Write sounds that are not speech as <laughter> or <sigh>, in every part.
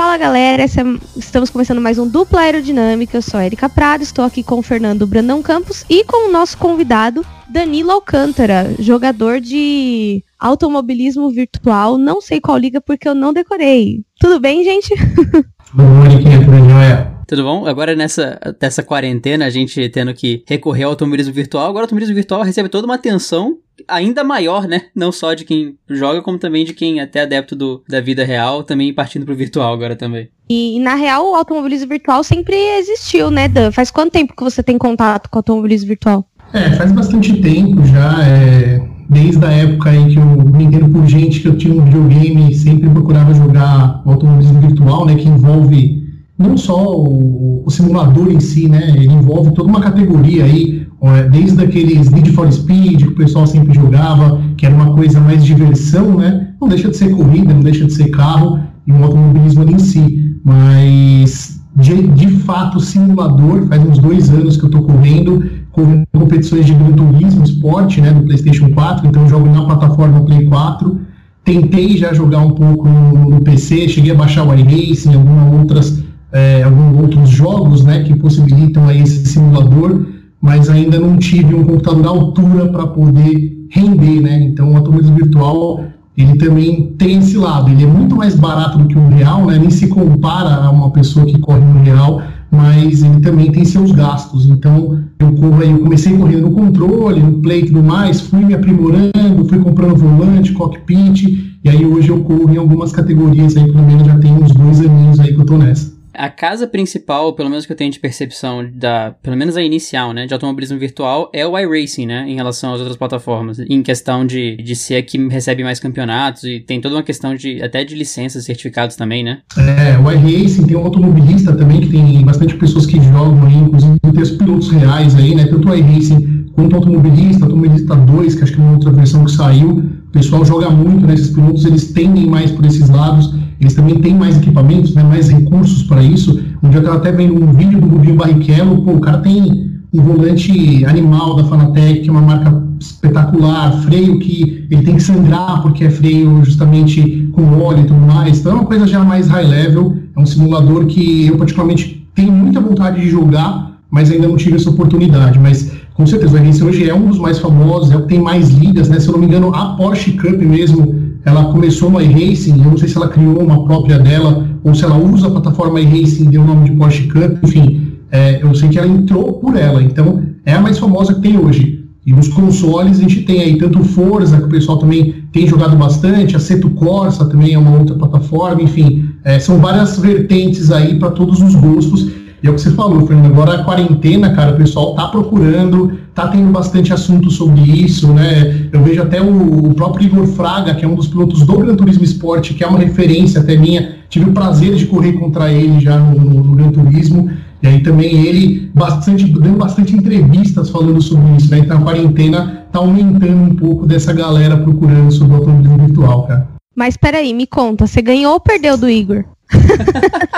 Fala galera, é, estamos começando mais um Dupla Aerodinâmica. Eu sou a Erika Prado, estou aqui com o Fernando Brandão Campos e com o nosso convidado Danilo Alcântara, jogador de automobilismo virtual. Não sei qual liga porque eu não decorei. Tudo bem, gente? <laughs> Tudo bom? Tudo bom? Agora nessa dessa quarentena, a gente tendo que recorrer ao automobilismo virtual, agora o automobilismo virtual recebe toda uma atenção ainda maior, né? Não só de quem joga, como também de quem é até adepto do, da vida real, também partindo pro virtual agora também. E, na real, o automobilismo virtual sempre existiu, né, Dan? Faz quanto tempo que você tem contato com o automobilismo virtual? É, faz bastante tempo já, é, desde a época em que eu me entendo por gente que eu tinha um videogame, sempre procurava jogar o automobilismo virtual, né, que envolve não só o, o simulador em si, né, ele envolve toda uma categoria aí, desde aqueles Need for Speed que o pessoal sempre jogava, que era uma coisa mais diversão, né? Não deixa de ser corrida, não deixa de ser carro e um automobilismo ali em si, mas de, de fato simulador, faz uns dois anos que eu estou correndo, com competições de Gran Turismo Sport, né, do PlayStation 4, então jogo na plataforma Play 4. Tentei já jogar um pouco no, no PC, cheguei a baixar o iRacing, algumas outras, é, alguns outros jogos, né, que possibilitam aí esse simulador mas ainda não tive um computador à altura para poder render, né? Então o automobilismo virtual ele também tem esse lado, ele é muito mais barato do que um real, né? Nem se compara a uma pessoa que corre no real, mas ele também tem seus gastos. Então eu, eu comecei correndo no controle, no play e tudo mais, fui me aprimorando, fui comprando volante, cockpit, e aí hoje eu corro em algumas categorias aí, pelo menos já tem uns dois aninhos aí que eu tô nessa a casa principal, pelo menos que eu tenho de percepção, da, pelo menos a inicial, né, de automobilismo virtual, é o iRacing, né, em relação às outras plataformas, em questão de, de ser a que recebe mais campeonatos e tem toda uma questão de até de licenças, certificados também, né? É, o iRacing tem um automobilista também, que tem bastante pessoas que jogam aí, inclusive tem os pilotos reais aí, né, tanto o iRacing quanto o automobilista, automobilista 2, que acho que é uma outra versão que saiu, o pessoal joga muito, né, esses pilotos, eles tendem mais por esses lados, eles também têm mais equipamentos, né, mais recursos para isso. Um dia eu até vendo um vídeo do Rubinho Barrichello, pô, o cara tem um volante animal da Fanatec, que é uma marca espetacular, freio que ele tem que sangrar porque é freio justamente com óleo e tudo mais. Então é uma coisa já mais high level, é um simulador que eu particularmente tenho muita vontade de jogar, mas ainda não tive essa oportunidade. Mas com certeza o RS hoje é um dos mais famosos, é o que tem mais ligas, né? Se eu não me engano, a Porsche Cup mesmo ela começou no iRacing, eu não sei se ela criou uma própria dela, ou se ela usa a plataforma iRacing deu o nome de Porsche Cup, enfim, é, eu sei que ela entrou por ela, então é a mais famosa que tem hoje. E nos consoles a gente tem aí tanto Forza, que o pessoal também tem jogado bastante, a Seto Corsa também é uma outra plataforma, enfim, é, são várias vertentes aí para todos os gostos. E é o que você falou, Fernando, agora a quarentena, cara, o pessoal tá procurando, tá tendo bastante assunto sobre isso, né? Eu vejo até o, o, próprio Igor Fraga, que é um dos pilotos do Gran Turismo Sport, que é uma referência até minha. Tive o prazer de correr contra ele já no, no, no Gran Turismo. E aí também ele bastante, dando bastante entrevistas falando sobre isso, né? Então a quarentena tá aumentando um pouco dessa galera procurando sobre o automobilismo virtual, cara. Mas peraí, me conta, você ganhou ou perdeu do Igor? <laughs>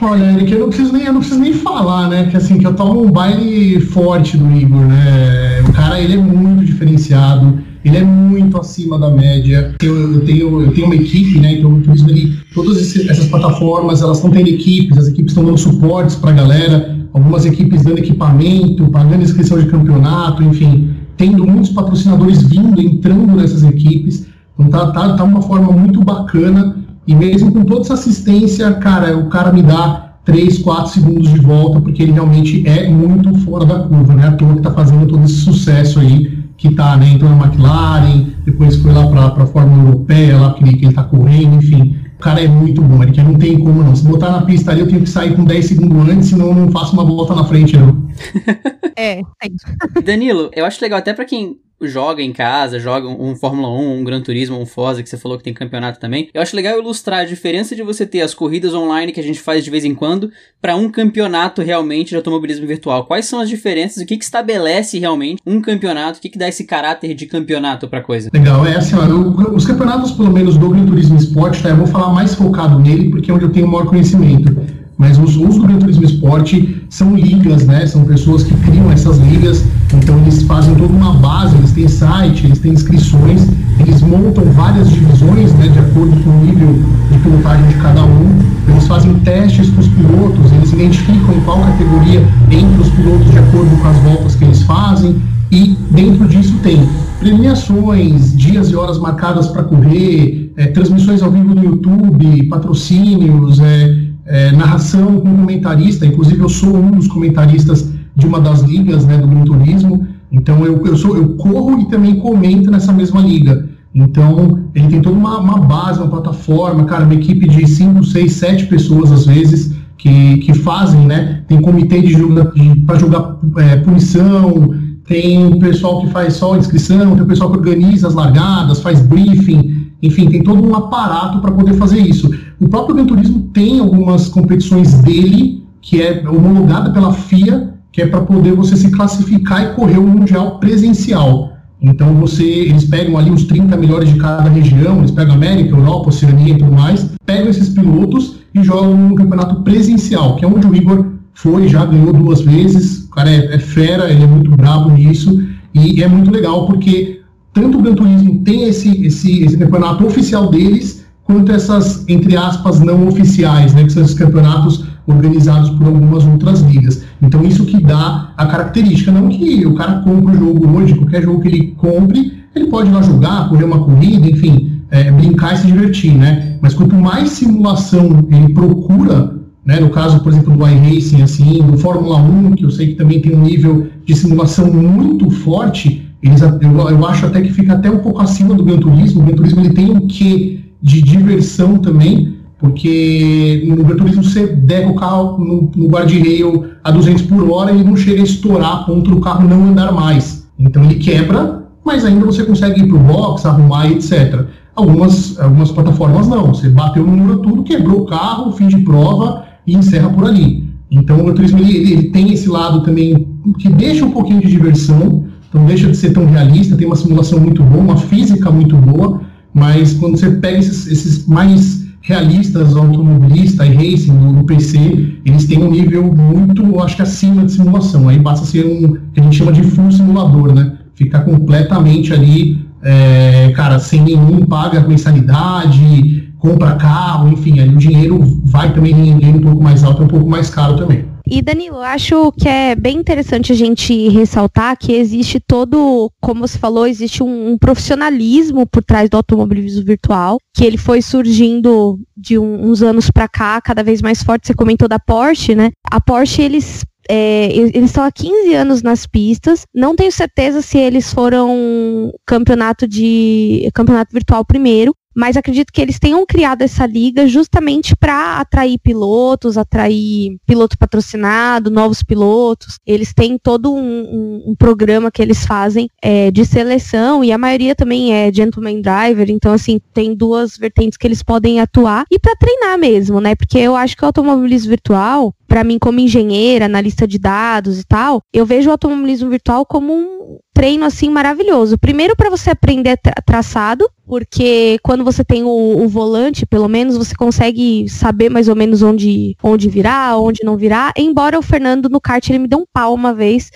Olha, Eric, eu não preciso nem, eu não preciso nem falar, né? Que assim, que eu tomo um baile forte do Igor, né? O cara, ele é muito diferenciado, ele é muito acima da média. Eu, eu tenho, eu tenho uma equipe, né? Então, por isso, todas essas plataformas, elas estão tendo equipes, as equipes estão dando suportes pra galera, algumas equipes dando equipamento, pagando inscrição de campeonato, enfim, tendo muitos patrocinadores vindo, entrando nessas equipes. Então tá, tá, tá uma forma muito bacana e mesmo com toda essa assistência, cara, o cara me dá 3, 4 segundos de volta, porque ele realmente é muito fora da curva, né? A toa que está fazendo todo esse sucesso aí, que está né, entrou na McLaren, depois foi lá para a Fórmula Europeia, lá que, que ele está correndo, enfim. O cara é muito bom, ele não tem como não. Se botar na pista ali, eu tenho que sair com 10 segundos antes, senão eu não faço uma volta na frente, não. <laughs> é, é. Danilo, eu acho legal até para quem joga em casa, joga um, Fórmula 1, um Gran Turismo, um Forza, que você falou que tem campeonato também. Eu acho legal ilustrar a diferença de você ter as corridas online que a gente faz de vez em quando para um campeonato realmente de automobilismo virtual. Quais são as diferenças? O que, que estabelece realmente um campeonato? O que, que dá esse caráter de campeonato pra coisa? Legal, é assim, os campeonatos, pelo menos do Gran Turismo Sport, tá, eu vou falar mais focado nele porque é onde eu tenho maior conhecimento. Mas os, os do Gran Turismo Sport são ligas, né? São pessoas que criam essas ligas Então eles fazem toda uma base, eles têm site, eles têm inscrições, eles montam várias divisões, né, de acordo com o nível de pilotagem de cada um. Eles fazem testes com os pilotos, eles identificam em qual categoria entre os pilotos de acordo com as voltas que eles fazem. E dentro disso tem premiações, dias e horas marcadas para correr, é, transmissões ao vivo no YouTube, patrocínios, é, é, narração com comentarista. Inclusive eu sou um dos comentaristas de uma das ligas né, do Gran Turismo. Então eu, eu, sou, eu corro e também comento nessa mesma liga. Então ele tem toda uma, uma base, uma plataforma, cara, uma equipe de 5, 6, 7 pessoas às vezes que, que fazem, né? Tem comitê de, de para julgar é, punição, tem o pessoal que faz só inscrição, tem o pessoal que organiza as largadas, faz briefing, enfim, tem todo um aparato para poder fazer isso. O próprio Gran tem algumas competições dele, que é homologada pela FIA, que é para poder você se classificar e correr o Mundial presencial. Então você, eles pegam ali os 30 melhores de cada região, eles pegam América, Europa, Oceania e tudo mais, pegam esses pilotos e jogam no campeonato presencial, que é onde o Igor foi, já ganhou duas vezes, o cara é, é fera, ele é muito bravo nisso, e é muito legal porque tanto o Gran Turismo tem esse, esse, esse campeonato oficial deles, quanto essas, entre aspas, não oficiais, né, que são esses campeonatos organizados por algumas outras ligas. Então isso que dá a característica, não que o cara compra o jogo hoje, qualquer jogo que ele compre, ele pode ir lá jogar, correr uma corrida, enfim, é, brincar e se divertir, né? Mas quanto mais simulação ele procura, né, no caso, por exemplo, do iRacing, assim, do Fórmula 1, que eu sei que também tem um nível de simulação muito forte, eles, eu, eu acho até que fica até um pouco acima do Gran Turismo. O Gran Turismo ele tem um quê de diversão também, porque no Gran Turismo você der o carro no, no guarda-rail a 200 por hora e não chega a estourar a ponto carro não andar mais. Então ele quebra, mas ainda você consegue ir para o box, arrumar etc. Algumas, algumas plataformas não. Você bateu no muro tudo, quebrou o carro, fim de prova e encerra por ali. Então o Gran Turismo ele, ele tem esse lado também que deixa um pouquinho de diversão, então deixa de ser tão realista, tem uma simulação muito boa, uma física muito boa, mas quando você pega esses, esses mais realistas, automobilista e racing no, PC, eles têm um nível muito, acho que acima de simulação. Aí basta ser um que a gente chama de full simulador, né? Ficar completamente ali, é, cara, sem nenhum paga mensalidade, compra carro, enfim, aí o dinheiro vai também rendendo um pouco mais alto, um pouco mais caro também. E Danilo, acho que é bem interessante a gente ressaltar que existe todo, como você falou, existe um, um profissionalismo por trás do automobilismo virtual, que ele foi surgindo de um, uns anos para cá, cada vez mais forte. Você comentou da Porsche, né? A Porsche, eles é, eles estão há 15 anos nas pistas. Não tenho certeza se eles foram campeonato de campeonato virtual primeiro, mas acredito que eles tenham criado essa liga justamente para atrair pilotos, atrair piloto patrocinado, novos pilotos. Eles têm todo um, um, um programa que eles fazem é, de seleção e a maioria também é gentleman driver, então assim tem duas vertentes que eles podem atuar e para treinar mesmo, né? Porque eu acho que o automobilismo virtual para mim como engenheira, analista de dados e tal, eu vejo o automobilismo virtual como um treino assim maravilhoso. Primeiro para você aprender tra traçado, porque quando você tem o, o, volante, pelo menos você consegue saber mais ou menos onde onde virar, onde não virar. Embora o Fernando no kart ele me deu um pau uma vez,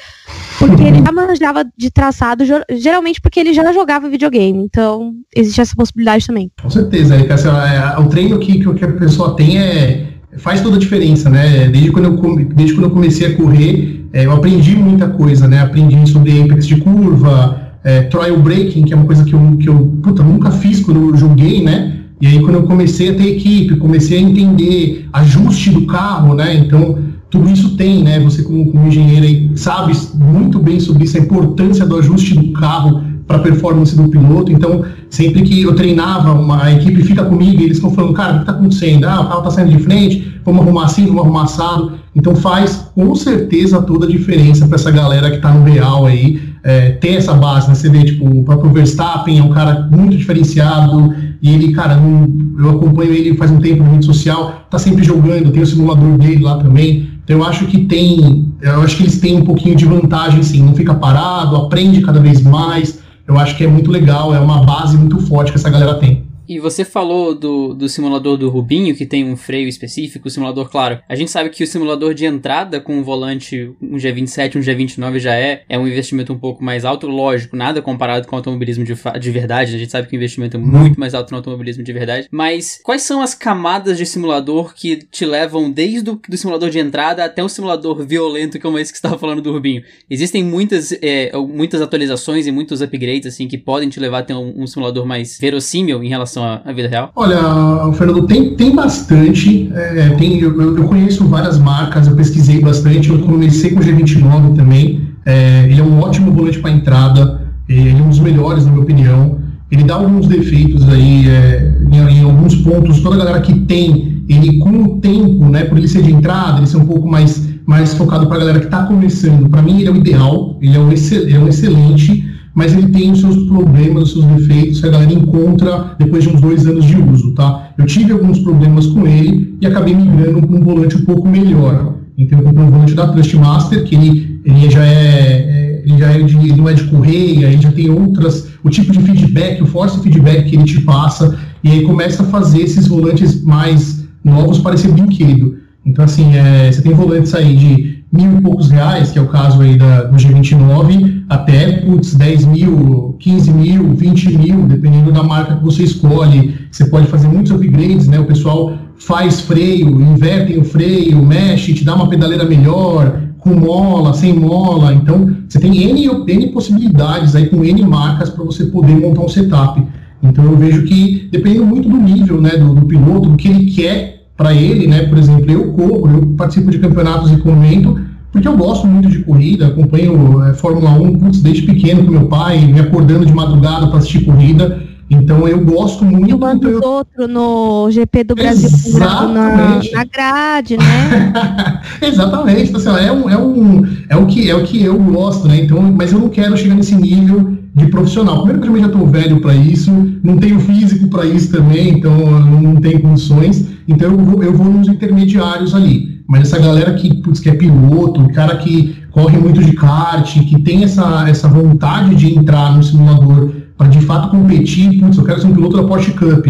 porque ele já manjava de traçado, geralmente porque ele já jogava videogame. Então, existe essa possibilidade também. Com certeza, é, é, o treino que, que a pessoa tem é faz toda a diferença, né? Desde quando eu, desde quando eu comecei a correr, é, eu aprendi muita coisa, né? Aprendi sobre apex de curva, é, trial braking, que é uma coisa que eu, que eu puta, nunca fiz quando eu joguei, né? E aí quando eu comecei a ter equipe, comecei a entender ajuste do carro, né? Então tudo isso tem, né? Você como, como engenheiro sabe muito bem sobre isso, a importância do ajuste do carro para a performance do piloto. Então, sempre que eu treinava, uma, a equipe fica comigo e eles estão falando, cara, o que está acontecendo? Ah, o carro está saindo de frente, vamos arrumar assim, vamos arrumar assado. Então, faz com certeza toda a diferença para essa galera que está no real aí, é, ter essa base, né? Você vê, tipo, o próprio Verstappen é um cara muito diferenciado e ele, cara, não, eu acompanho ele faz um tempo na rede social, tá sempre jogando, tem o simulador dele lá também. Então eu acho que tem, eu acho que eles têm um pouquinho de vantagem, sim, não fica parado, aprende cada vez mais, eu acho que é muito legal, é uma base muito forte que essa galera tem. E você falou do, do simulador do Rubinho, que tem um freio específico, o simulador, claro. A gente sabe que o simulador de entrada com um volante, um G27, um G29 já é, é um investimento um pouco mais alto, lógico, nada comparado com o automobilismo de, de verdade. A gente sabe que o investimento é muito mais alto no automobilismo de verdade. Mas quais são as camadas de simulador que te levam desde o do simulador de entrada até um simulador violento como esse que você estava falando do Rubinho? Existem muitas, é, muitas atualizações e muitos upgrades assim que podem te levar a ter um, um simulador mais verossímil em relação à, à, vida real? Olha, Fernando, tem, tem bastante. É, tem, eu, eu, conheço várias marcas, eu pesquisei bastante. Eu comecei com o G29 também. É, ele é um ótimo volante para entrada. Ele é um dos melhores, na minha opinião. Ele dá alguns defeitos aí é, em, em, alguns pontos. Toda a galera que tem, ele com o tempo, né, por ele ser de entrada, ele ser um pouco mais, mais focado para a galera que está começando. Para mim, ele é o ideal. Ele é um, excel, é um excelente mas ele tem os seus problemas, os seus defeitos que a galera encontra depois de uns dois anos de uso, tá? Eu tive alguns problemas com ele e acabei migrando para um volante um pouco melhor. Então eu comprei um volante da Trustmaster, que ele, ele já é, é ele já é de, não é de correia, ele já tem outras, o tipo de feedback, o force feedback que ele te passa, e aí começa a fazer esses volantes mais novos parecer brinquedo. Então, assim, é, você tem volantes aí de mil e poucos reais, que é o caso aí da, do G29, até, putz, 10 mil, 15 mil, 20 mil, dependendo da marca que você escolhe. Você pode fazer muitos upgrades, né? O pessoal faz freio, inverte o freio, mexe, te dá uma pedaleira melhor, com mola, sem mola. Então, você tem N, N possibilidades aí com N marcas para você poder montar um setup. Então, eu vejo que, dependendo muito do nível né, do, do piloto, do que ele quer para ele, né? Por exemplo, eu corro, eu participo de campeonatos e comento, porque eu gosto muito de corrida, acompanho é, Fórmula 1 putz, desde pequeno com meu pai, me acordando de madrugada para assistir corrida. Então eu gosto muito. E o então, eu... outro no GP do Brasil na, na grade, né? <laughs> Exatamente. Então, assim, é, um, é, um, é, o que, é o que eu gosto, né? Então, mas eu não quero chegar nesse nível de profissional. Primeiro que eu já estou velho para isso, não tenho físico para isso também, então não tenho condições. Então eu vou, eu vou nos intermediários ali. Mas essa galera que, putz, que é piloto, cara que corre muito de kart, que tem essa, essa vontade de entrar no simulador para de fato competir, putz, eu quero ser um piloto da Porsche Cup.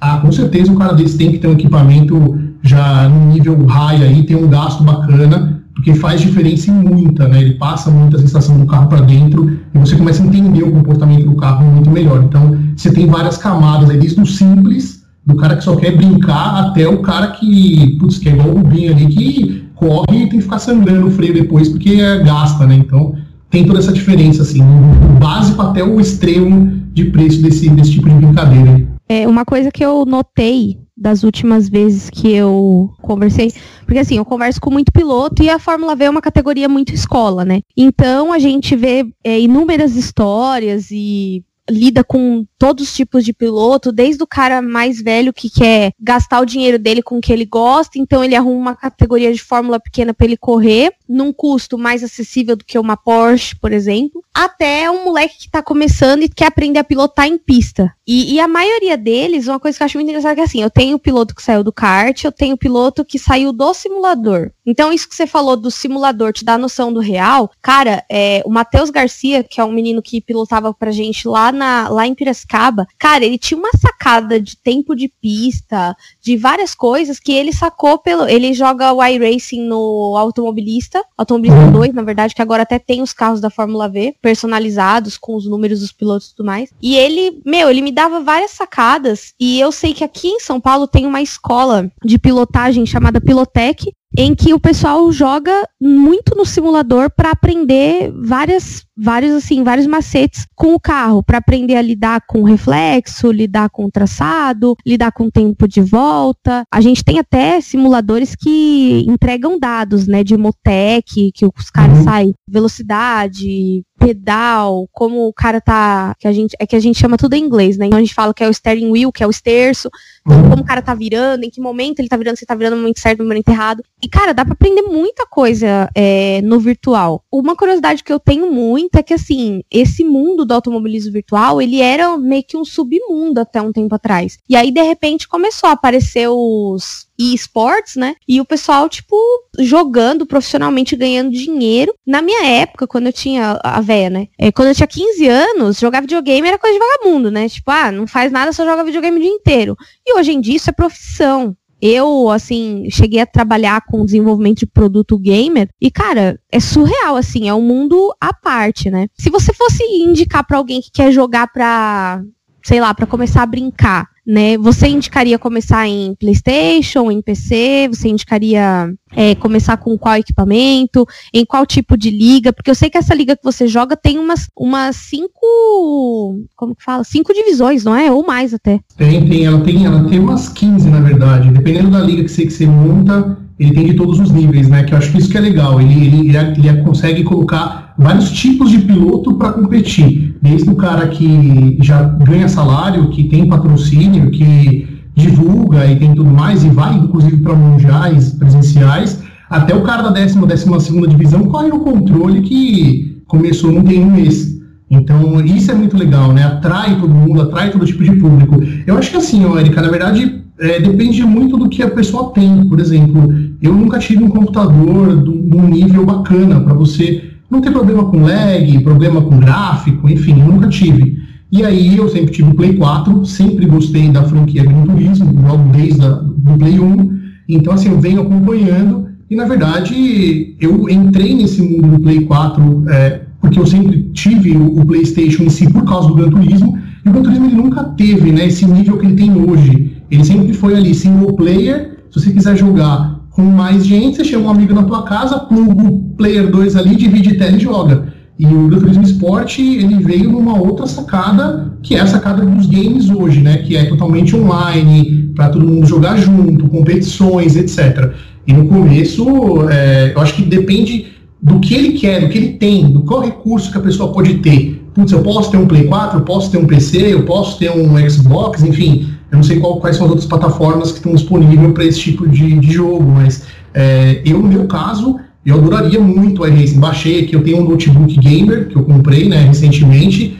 Ah, com certeza um cara desse tem que ter um equipamento já no nível high aí, tem um gasto bacana, porque faz diferença em muita, né? Ele passa muita sensação do carro para dentro e você começa a entender o comportamento do carro muito melhor. Então, você tem várias camadas aí, desde o simples, do cara que só quer brincar, até o cara que, putz, que é igual o Rubinho ali, que corre e tem que ficar sangrando o freio depois porque é, gasta, né? Então, tem toda essa diferença, assim, o básico até o extremo de preço desse, desse tipo de brincadeira. É, uma coisa que eu notei das últimas vezes que eu conversei, porque assim, eu converso com muito piloto e a Fórmula V é uma categoria muito escola, né? Então a gente vê é, inúmeras histórias e lida com todos os tipos de piloto, desde o cara mais velho que quer gastar o dinheiro dele com o que ele gosta, então ele arruma uma categoria de fórmula pequena para ele correr, num custo mais acessível do que uma Porsche, por exemplo, até um moleque que está começando e quer aprender a pilotar em pista. E, e, a maioria deles, uma coisa que eu acho muito engraçada é que assim, eu tenho o piloto que saiu do kart, eu tenho o piloto que saiu do simulador. Então, isso que você falou do simulador te dá noção do real, cara, é, o Matheus Garcia, que é um menino que pilotava pra gente lá, na, lá em Piracicaba, cara, ele tinha uma sacada de tempo de pista, de várias coisas que ele sacou pelo. Ele joga o iRacing no automobilista, automobilista 2, na verdade, que agora até tem os carros da Fórmula V personalizados com os números dos pilotos e tudo mais. E ele, meu, ele me dava várias sacadas. E eu sei que aqui em São Paulo tem uma escola de pilotagem chamada Pilotec, em que o pessoal joga muito no simulador para aprender várias vários assim, vários macetes com o carro para aprender a lidar com o reflexo, lidar com o traçado, lidar com o tempo de volta. A gente tem até simuladores que entregam dados, né, de Motec, que os caras uhum. saem velocidade, pedal, como o cara tá, que a gente é que a gente chama tudo em inglês, né? Então a gente fala que é o steering wheel, que é o esterço, então, como o cara tá virando, em que momento ele tá virando, se tá virando no momento certo, no momento errado. E cara, dá para aprender muita coisa é, no virtual. Uma curiosidade que eu tenho muito é que assim, esse mundo do automobilismo virtual, ele era meio que um submundo até um tempo atrás. E aí de repente começou a aparecer os esportes, né? E o pessoal, tipo, jogando profissionalmente, ganhando dinheiro. Na minha época, quando eu tinha a véia, né? É, quando eu tinha 15 anos, jogar videogame era coisa de vagabundo, né? Tipo, ah, não faz nada, só joga videogame o dia inteiro. E hoje em dia isso é profissão. Eu, assim, cheguei a trabalhar com desenvolvimento de produto gamer e, cara, é surreal, assim, é um mundo à parte, né? Se você fosse indicar para alguém que quer jogar pra, sei lá, para começar a brincar, né? Você indicaria começar em PlayStation, em PC? Você indicaria é, começar com qual equipamento? Em qual tipo de liga? Porque eu sei que essa liga que você joga tem umas, umas cinco. Como que fala? Cinco divisões, não é? Ou mais até. Tem, tem. Ela tem, ela tem umas 15, na verdade. Dependendo da liga que você, que você monta, ele tem de todos os níveis, né? Que eu acho que isso que é legal. Ele, ele, ele, consegue colocar vários tipos de piloto para competir. Desde o cara que já ganha salário, que tem patrocínio, que divulga e tem tudo mais, e vai inclusive para mundiais presenciais, até o cara da décima, décima segunda divisão corre no controle que começou não tem um mês. Então, isso é muito legal, né? Atrai todo mundo, atrai todo tipo de público. Eu acho que assim, ó, Erika, na verdade, é, depende muito do que a pessoa tem. Por exemplo, eu nunca tive um computador de um nível bacana para você não ter problema com lag, problema com gráfico, enfim, eu nunca tive. E aí eu sempre tive o Play 4, sempre gostei da franquia Gran Turismo, logo desde o Play 1. Então, assim, eu venho acompanhando e, na verdade, eu entrei nesse mundo do Play 4 é, porque eu sempre tive o, o, PlayStation em si por causa do Gran Turismo. E o Gran Turismo ele nunca teve né, esse nível que ele tem hoje. Ele sempre foi ali single player. Se você quiser jogar com mais gente, você chama um amigo na tua casa, pluga o player 2 ali, divide tela e joga. E o Gran Turismo Sport, ele veio numa outra sacada, que é a sacada dos games hoje, né? Que é totalmente online, para todo mundo jogar junto, competições, etc. E no começo, é, eu acho que depende do que ele quer, do que ele tem, do qual recurso que a pessoa pode ter. Putz, eu posso ter um Play 4, eu posso ter um PC, eu posso ter um Xbox, enfim. Eu não sei qual, quais são as outras plataformas que estão disponíveis para esse tipo de, de jogo, mas é, eu, no meu caso, eu adoraria muito o iRacing. Baixei aqui, eu tenho um notebook gamer que eu comprei né, recentemente.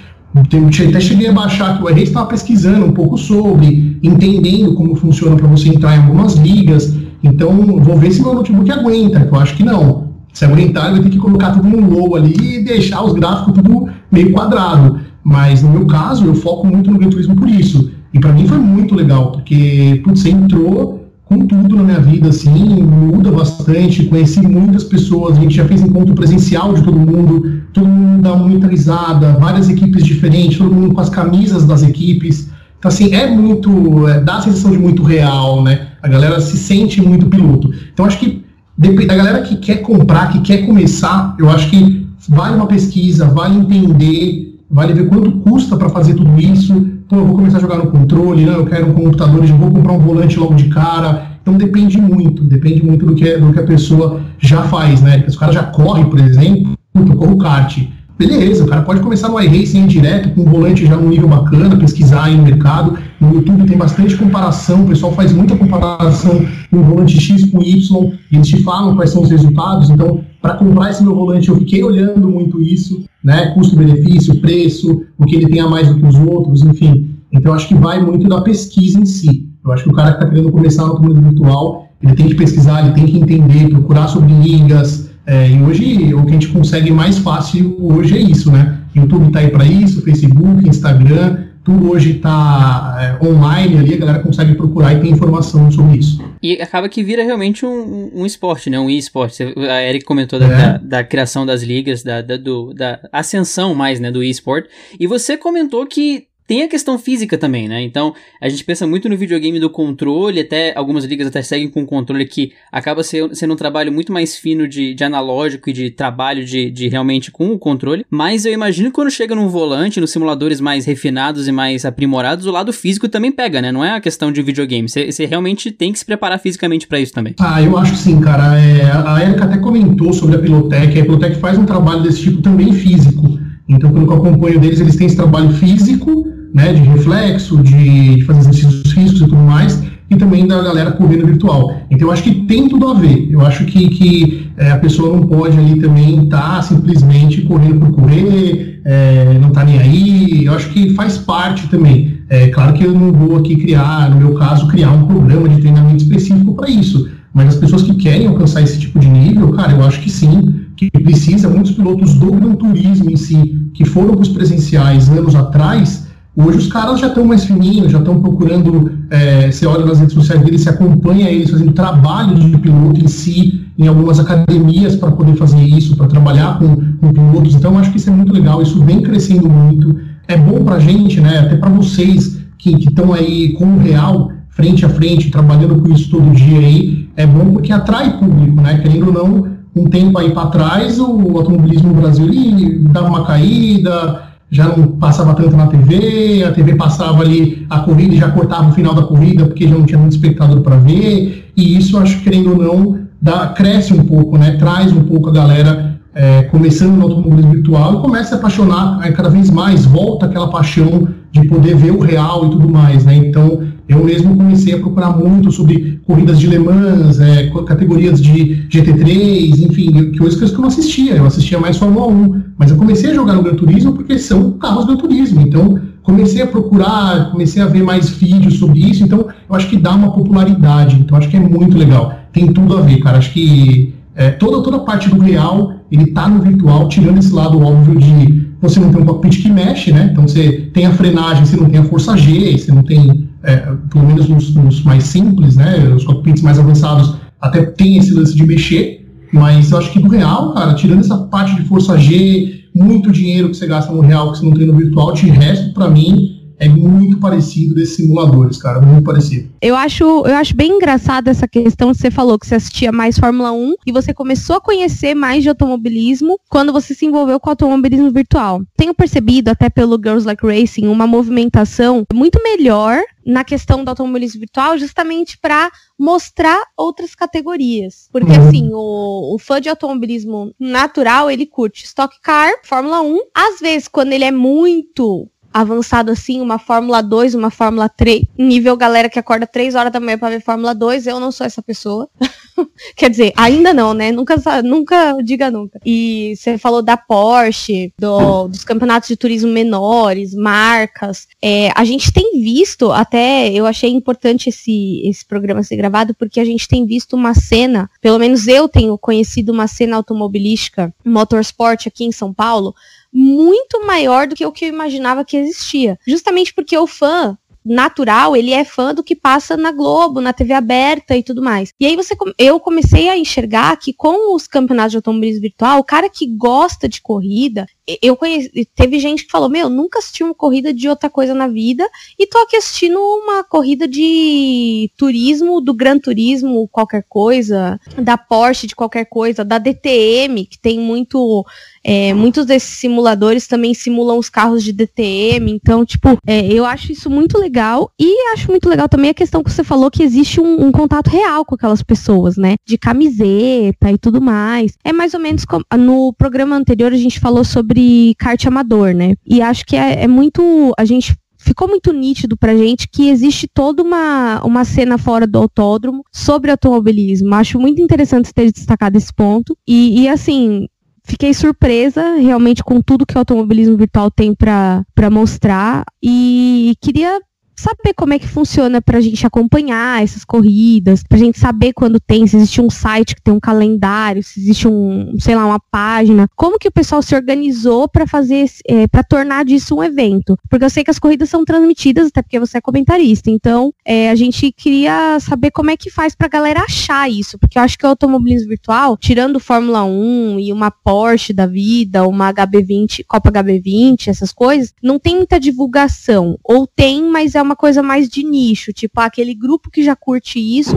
Tenho, até cheguei a baixar que o iRacing estava pesquisando um pouco sobre, entendendo como funciona para você entrar em algumas ligas. Então, vou ver se meu notebook aguenta, que eu acho que não. Se aguentar, ele vai ter que colocar tudo no low ali e deixar os gráficos tudo meio quadrado. Mas no meu caso, eu foco muito no Gran Turismo por isso. E para mim foi muito legal, porque putz, você entrou com tudo na minha vida, assim, muda bastante, conheci muitas pessoas, a gente já fez encontro presencial de todo mundo, todo mundo dá muita risada, várias equipes diferentes, todo mundo com as camisas das equipes. Então, assim, é muito, é, dá a sensação de muito real, né? A galera se sente muito piloto. Então, acho que da galera que quer comprar, que quer começar, eu acho que vale uma pesquisa, vale entender, vale ver quanto custa para fazer tudo isso, pô, eu vou começar a jogar no controle, não, eu quero um computador, já vou comprar um volante logo de cara. Então depende muito, depende muito do que, do que a pessoa já faz, né? Se o cara já corre, por exemplo, eu corro kart. Beleza, o cara pode começar no iRacing direto, com um volante já num nível bacana, pesquisar aí no mercado. No YouTube tem bastante comparação, o pessoal faz muita comparação com o volante X com Y, eles te falam quais são os resultados. Então, para comprar esse meu volante, eu fiquei olhando muito isso, né? Custo-benefício, preço, o que ele tem a mais do que os outros, enfim. Então, acho que vai muito da pesquisa em si. Eu acho que o cara que está querendo começar no mundo virtual, ele tem que pesquisar, ele tem que entender, procurar sobre ligas, é, e hoje, o que a gente consegue mais fácil hoje é isso, né? YouTube está aí para isso, Facebook, Instagram, tudo hoje está é, online ali, a galera consegue procurar e tem informação sobre isso. E acaba que vira realmente um, um esporte, né? Um e-sport. A Eric comentou da, é. da, da, criação das ligas, da, da, do, da ascensão mais, né, do e-sport. E você comentou que tem a questão física também, né? Então, a gente pensa muito no videogame do controle, até algumas ligas até seguem com controle que acaba sendo um trabalho muito mais fino de, de analógico e de trabalho de, de realmente com o controle. Mas eu imagino que quando chega num volante, nos simuladores mais refinados e mais aprimorados, o lado físico também pega, né? Não é a questão de videogame. Você realmente tem que se preparar fisicamente para isso também. Ah, eu acho que sim, cara. É, a Erika até comentou sobre a Pilotec. A Pilotec faz um trabalho desse tipo também físico. Então, quando eu acompanho deles, eles têm esse trabalho físico né, de reflexo, de, de fazer exercícios físicos e tudo mais, e também da galera correndo virtual. Então eu acho que tem tudo a ver. Eu acho que, que é, a pessoa não pode ali também estar tá simplesmente correndo por correr, é, não tá nem aí. Eu acho que faz parte também. É claro que eu não vou aqui criar, no meu caso, criar um programa de treinamento específico para isso. Mas as pessoas que querem alcançar esse tipo de nível, cara, eu acho que sim, que precisa, muitos pilotos do Gran Turismo em si, que foram para os presenciais anos atrás, hoje os caras já estão mais fininhos, já estão procurando, é, você olha nas redes sociais deles, você acompanha eles fazendo trabalho de piloto em si, em algumas academias para poder fazer isso, para trabalhar com, com pilotos, então acho que isso é muito legal, isso vem crescendo muito, é bom para a gente, né, até para vocês que estão aí com o real, frente a frente, trabalhando com isso todo dia aí, é bom porque atrai público, né? Querendo ou não, um tempo aí para trás, o automobilismo no Brasil ele dava uma caída, já não passava tanto na TV, a TV passava ali a corrida e já cortava o final da corrida porque já não tinha muito espectador para ver, e isso acho que querendo ou não, dá, cresce um pouco, né? Traz um pouco a galera é, começando no automobilismo virtual e começa a apaixonar cada vez mais, volta aquela paixão de poder ver o real e tudo mais, né? Então, eu mesmo comecei a procurar muito sobre corridas de Le Mans, é, categorias de GT3, enfim, coisas que eu não assistia. Eu assistia mais Fórmula 1, mas eu comecei a jogar no Gran Turismo porque são carros Gran Turismo. Então, comecei a procurar, comecei a ver mais vídeos sobre isso. Então, eu acho que dá uma popularidade. Então, acho que é muito legal. Tem tudo a ver, cara. Acho que é, toda, toda parte do real, ele tá no virtual, tirando esse lado óbvio de você não tem um cockpit que mexe, né? Então, você tem a frenagem, você não tem a força G, você não tem é, pelo menos nos, nos, mais simples, né, os cockpits mais avançados até tem esse lance de mexer, mas eu acho que no real, cara, tirando essa parte de força G, muito dinheiro que você gasta no real que você não tem no virtual, de resto, para mim, é muito parecido desses simuladores, cara, muito parecido. Eu acho, eu acho bem engraçado essa questão que você falou que você assistia mais Fórmula 1 e você começou a conhecer mais de automobilismo quando você se envolveu com o automobilismo virtual. Tenho percebido até pelo Girls Like Racing uma movimentação muito melhor na questão do automobilismo virtual, justamente para mostrar outras categorias. Porque, uhum. assim, o, o, fã de automobilismo natural, ele curte Stock Car, Fórmula 1. Às vezes, quando ele é muito avançado assim, uma Fórmula 2, uma Fórmula 3, nível galera que acorda 3 horas da manhã para ver Fórmula 2, eu não sou essa pessoa. <laughs> Quer dizer, ainda não, né? Nunca, nunca diga nunca. E você falou da Porsche, do, dos campeonatos de turismo menores, marcas. É, a gente tem visto, até eu achei importante esse, esse programa ser gravado, porque a gente tem visto uma cena, pelo menos eu tenho conhecido uma cena automobilística, motorsport aqui em São Paulo, muito maior do que o que eu imaginava que existia. Justamente porque o fã natural, ele é fã do que passa na Globo, na TV aberta e tudo mais. E aí você, eu comecei a enxergar que com os campeonatos de automobilismo virtual, o cara que gosta de corrida, eu conheci, teve gente que falou, meu, nunca assisti uma corrida de outra coisa na vida e tô aqui assistindo uma corrida de turismo, do Gran Turismo, qualquer coisa, da Porsche, de qualquer coisa, da DTM, que tem muito é, muitos desses simuladores também simulam os carros de DTM, então, tipo, é, eu acho isso muito legal e acho muito legal também a questão que você falou que existe um, um contato real com aquelas pessoas, né? De camiseta e tudo mais. É mais ou menos como no programa anterior a gente falou sobre kart amador, né? E acho que é, é muito. A gente ficou muito nítido pra gente que existe toda uma, uma cena fora do autódromo sobre automobilismo. Acho muito interessante ter destacado esse ponto. E, e assim, fiquei surpresa realmente com tudo que o automobilismo virtual tem para mostrar e queria saber como é que funciona para a gente acompanhar essas corridas, para a gente saber quando tem, se existe um site que tem um calendário, se existe um, sei lá, uma página, como que o pessoal se organizou para fazer, é, para tornar disso um evento, porque eu sei que as corridas são transmitidas, até porque você é comentarista, então é, a gente queria saber como é que faz para a galera achar isso, porque eu acho que o automobilismo virtual, tirando Fórmula 1 e uma Porsche da vida, uma HB20, Copa HB20, essas coisas, não tem muita divulgação, ou tem, mas é uma coisa mais de nicho, tipo, aquele grupo que já curte isso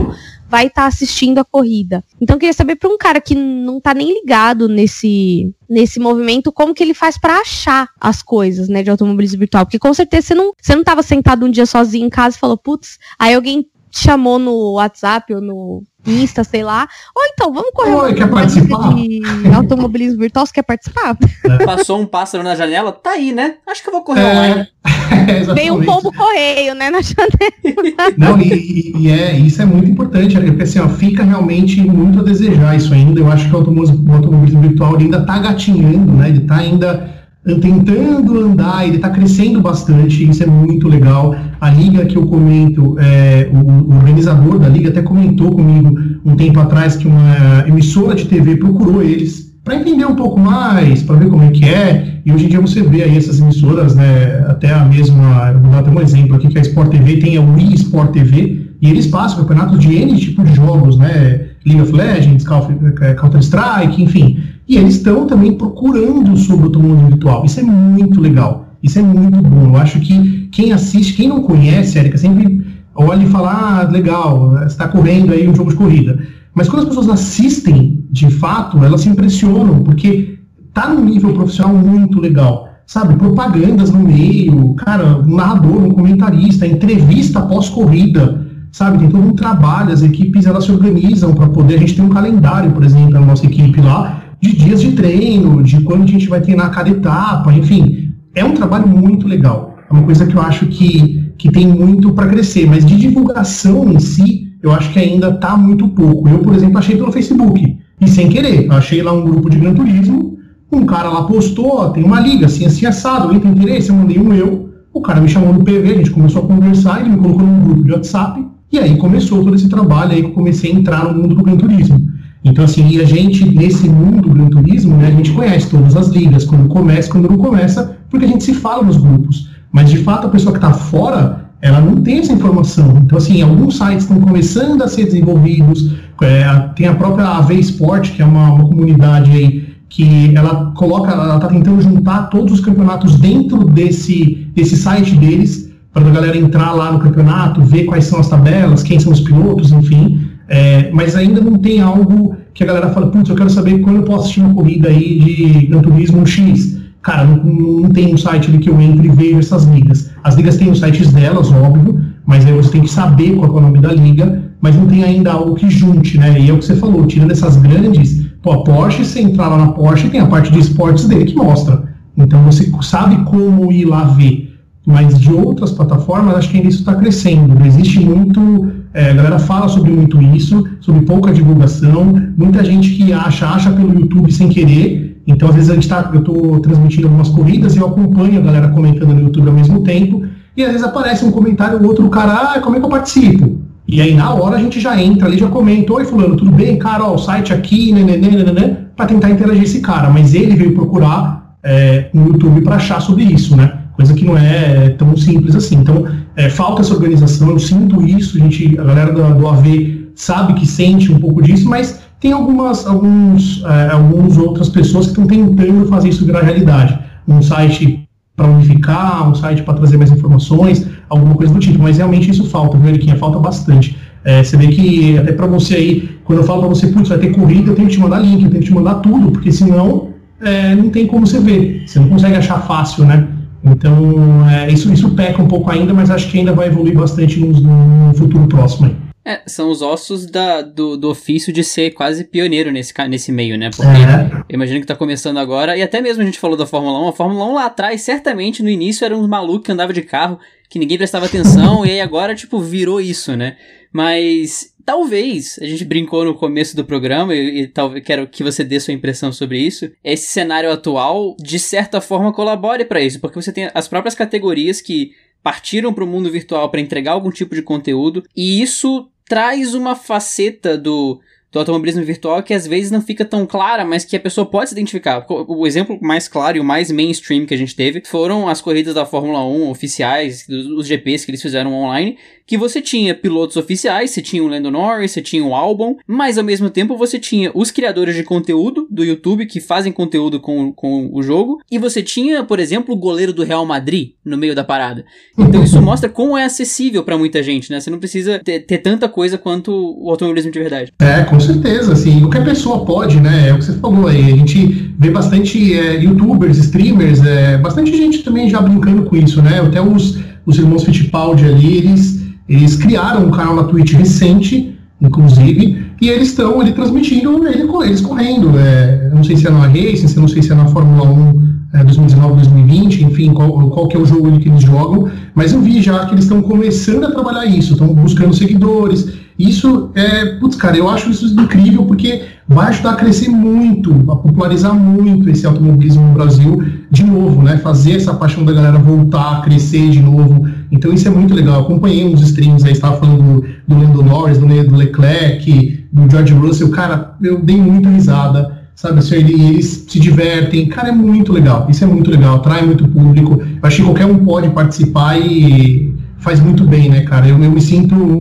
vai estar tá assistindo a corrida. Então eu queria saber para um cara que não tá nem ligado nesse nesse movimento, como que ele faz para achar as coisas, né, de automobilismo virtual? Porque com certeza você não, você não tava sentado um dia sozinho em casa e falou, putz, aí alguém chamou no WhatsApp ou no Insta, sei lá. Ou então, vamos correr Oi, quer participar? de automobilismo virtual, você quer participar? É. Passou um pássaro na janela, tá aí, né? Acho que eu vou correr é, online. <laughs> É, Veio um pombo correio, né, na janela. Não, e, e, é, isso é muito importante, porque assim, ó, fica realmente muito a desejar isso ainda. Eu acho que o automobilismo, o automobilismo virtual ainda tá gatinhando, né? Ele tá ainda tentando andar, ele está crescendo bastante, isso é muito legal. A liga que eu comento, é, o, o, organizador da liga até comentou comigo um tempo atrás que uma emissora de TV procurou eles para entender um pouco mais, para ver como é que é. E hoje em dia você vê aí essas emissoras, né, até a mesma, vou dar até um exemplo aqui, que a Sport TV tem a Wii Sport TV, e eles passam campeonatos de N tipo de jogos, né, League of Legends, Counter-Strike, enfim. E eles estão também procurando sobre o automobilismo virtual. Isso é muito legal. Isso é muito bom. Eu acho que quem assiste, quem não conhece, Erika, sempre olha e fala, ah, legal, está correndo aí um jogo de corrida. Mas quando as pessoas assistem, de fato, elas se impressionam, porque tá num nível profissional muito legal. Sabe, propagandas no meio, cara, um narrador, um comentarista, entrevista pós-corrida, sabe, tem todo um trabalho, as equipes elas se organizam para poder, a gente tem um calendário, por exemplo, na nossa equipe lá, de dias de treino, de quando a gente vai treinar cada etapa, enfim. É um trabalho muito legal. É uma coisa que eu acho que, que tem muito para crescer, mas de divulgação em si, eu acho que ainda está muito pouco. Eu, por exemplo, achei pelo Facebook, e sem querer. achei lá um grupo de Gran Turismo, um cara lá postou, tem uma liga, assim, assim, assado, alguém tem interesse? Eu mandei um eu, o cara me chamou no PV, a gente começou a conversar, ele me colocou num grupo de WhatsApp, e aí começou todo esse trabalho aí que eu comecei a entrar no mundo do Gran Turismo. Então, assim, e a gente, nesse mundo do Turismo, né, a gente conhece todas as ligas, quando começa, quando não começa, porque a gente se fala nos grupos. Mas, de fato, a pessoa que está fora, ela não tem essa informação. Então, assim, alguns sites estão começando a ser desenvolvidos, é, tem a própria AV Sport, que é uma, uma comunidade aí, que ela coloca, ela está tentando juntar todos os campeonatos dentro desse, desse site deles, para a galera entrar lá no campeonato, ver quais são as tabelas, quem são os pilotos, enfim. É, mas ainda não tem algo que a galera fala, putz, eu quero saber quando eu posso assistir uma corrida aí de Gran Turismo X. Cara, não, não tem um site ali que eu entre e vejo essas ligas. As ligas têm os sites delas, óbvio, mas aí você tem que saber qual é o nome da liga, mas não tem ainda algo que junte, né? E é o que você falou, tirando essas grandes, pô, a Porsche, você entrar lá na Porsche, tem a parte de esportes dele que mostra. Então você sabe como ir lá ver. Mas de outras plataformas, acho que ainda isso está crescendo. Não existe muito é, a galera fala sobre muito isso, sobre pouca divulgação. Muita gente que acha, acha pelo YouTube sem querer. Então, às vezes, a gente tá, eu estou transmitindo algumas corridas e eu acompanho a galera comentando no YouTube ao mesmo tempo. E às vezes aparece um comentário ou outro, cara, ah, como é que eu participo? E aí, na hora, a gente já entra ali, já comenta, oi, fulano, tudo bem? Cara, ó, o site aqui, né, né, né, né, para tentar interagir esse cara. Mas ele veio procurar é, no YouTube para achar sobre isso, né? Coisa que não é tão simples assim. Então, é, falta essa organização, eu sinto isso, a, gente, a galera do, do AV sabe que sente um pouco disso, mas tem algumas alguns, é, algumas outras pessoas que estão tentando fazer isso virar realidade. Um site para unificar, um site para trazer mais informações, alguma coisa do tipo, mas realmente isso falta, viu, Eriquinha? Falta bastante. É, você vê que até para você aí, quando eu falo para você, putz, vai ter corrida, eu tenho que te mandar link, eu tenho que te mandar tudo, porque senão é, não tem como você ver. Você não consegue achar fácil, né? Então, é, isso, isso peca um pouco ainda, mas acho que ainda vai evoluir bastante no, no futuro próximo. Aí. É, são os ossos da, do, do ofício de ser quase pioneiro nesse, nesse meio, né? Porque é. eu imagino que tá começando agora, e até mesmo a gente falou da Fórmula 1, a Fórmula 1 lá atrás, certamente, no início, era um maluco que andava de carro, que ninguém prestava atenção, <laughs> e aí agora, tipo, virou isso, né? Mas talvez, a gente brincou no começo do programa, e, e talvez quero que você dê sua impressão sobre isso, esse cenário atual, de certa forma, colabore para isso, porque você tem as próprias categorias que partiram para o mundo virtual para entregar algum tipo de conteúdo, e isso traz uma faceta do do automobilismo virtual que às vezes não fica tão clara, mas que a pessoa pode se identificar. O exemplo mais claro e o mais mainstream que a gente teve foram as corridas da Fórmula 1 oficiais, os GPs que eles fizeram online, que você tinha pilotos oficiais, você tinha o Lando Norris, você tinha o Albon, mas ao mesmo tempo você tinha os criadores de conteúdo do YouTube que fazem conteúdo com, com o jogo, e você tinha, por exemplo, o goleiro do Real Madrid no meio da parada. Então isso mostra como é acessível para muita gente, né? Você não precisa ter, ter, tanta coisa quanto o automobilismo de verdade. É, com certeza, assim, qualquer pessoa pode, né? É o que você falou aí, a gente vê bastante é, youtubers, streamers, é, bastante gente também já brincando com isso, né? Até os, os irmãos Fittipaldi ali, eles eles criaram um canal na Twitch recente, inclusive, e eles estão ali transmitindo ele, eles correndo. É, não sei se é na Racing, não sei se é na Fórmula 1 é, 2019, 2020, enfim, qual, qual que é o jogo que eles jogam, mas eu vi já que eles estão começando a trabalhar isso, estão buscando seguidores. Isso é, putz, cara, eu acho isso incrível porque vai ajudar a crescer muito, a popularizar muito esse automobilismo no Brasil de novo, né? Fazer essa paixão da galera voltar, crescer de novo. Então isso é muito legal. Eu acompanhei uns streams aí, estava falando do, do Lando Norris, do, do Leclerc, do George Russell, cara, eu dei muita risada sabe? Assim, eles se divertem, cara, é muito legal. Isso é muito legal, atrai muito público. Eu acho que qualquer um pode participar e faz muito bem, né, cara? Eu, eu me sinto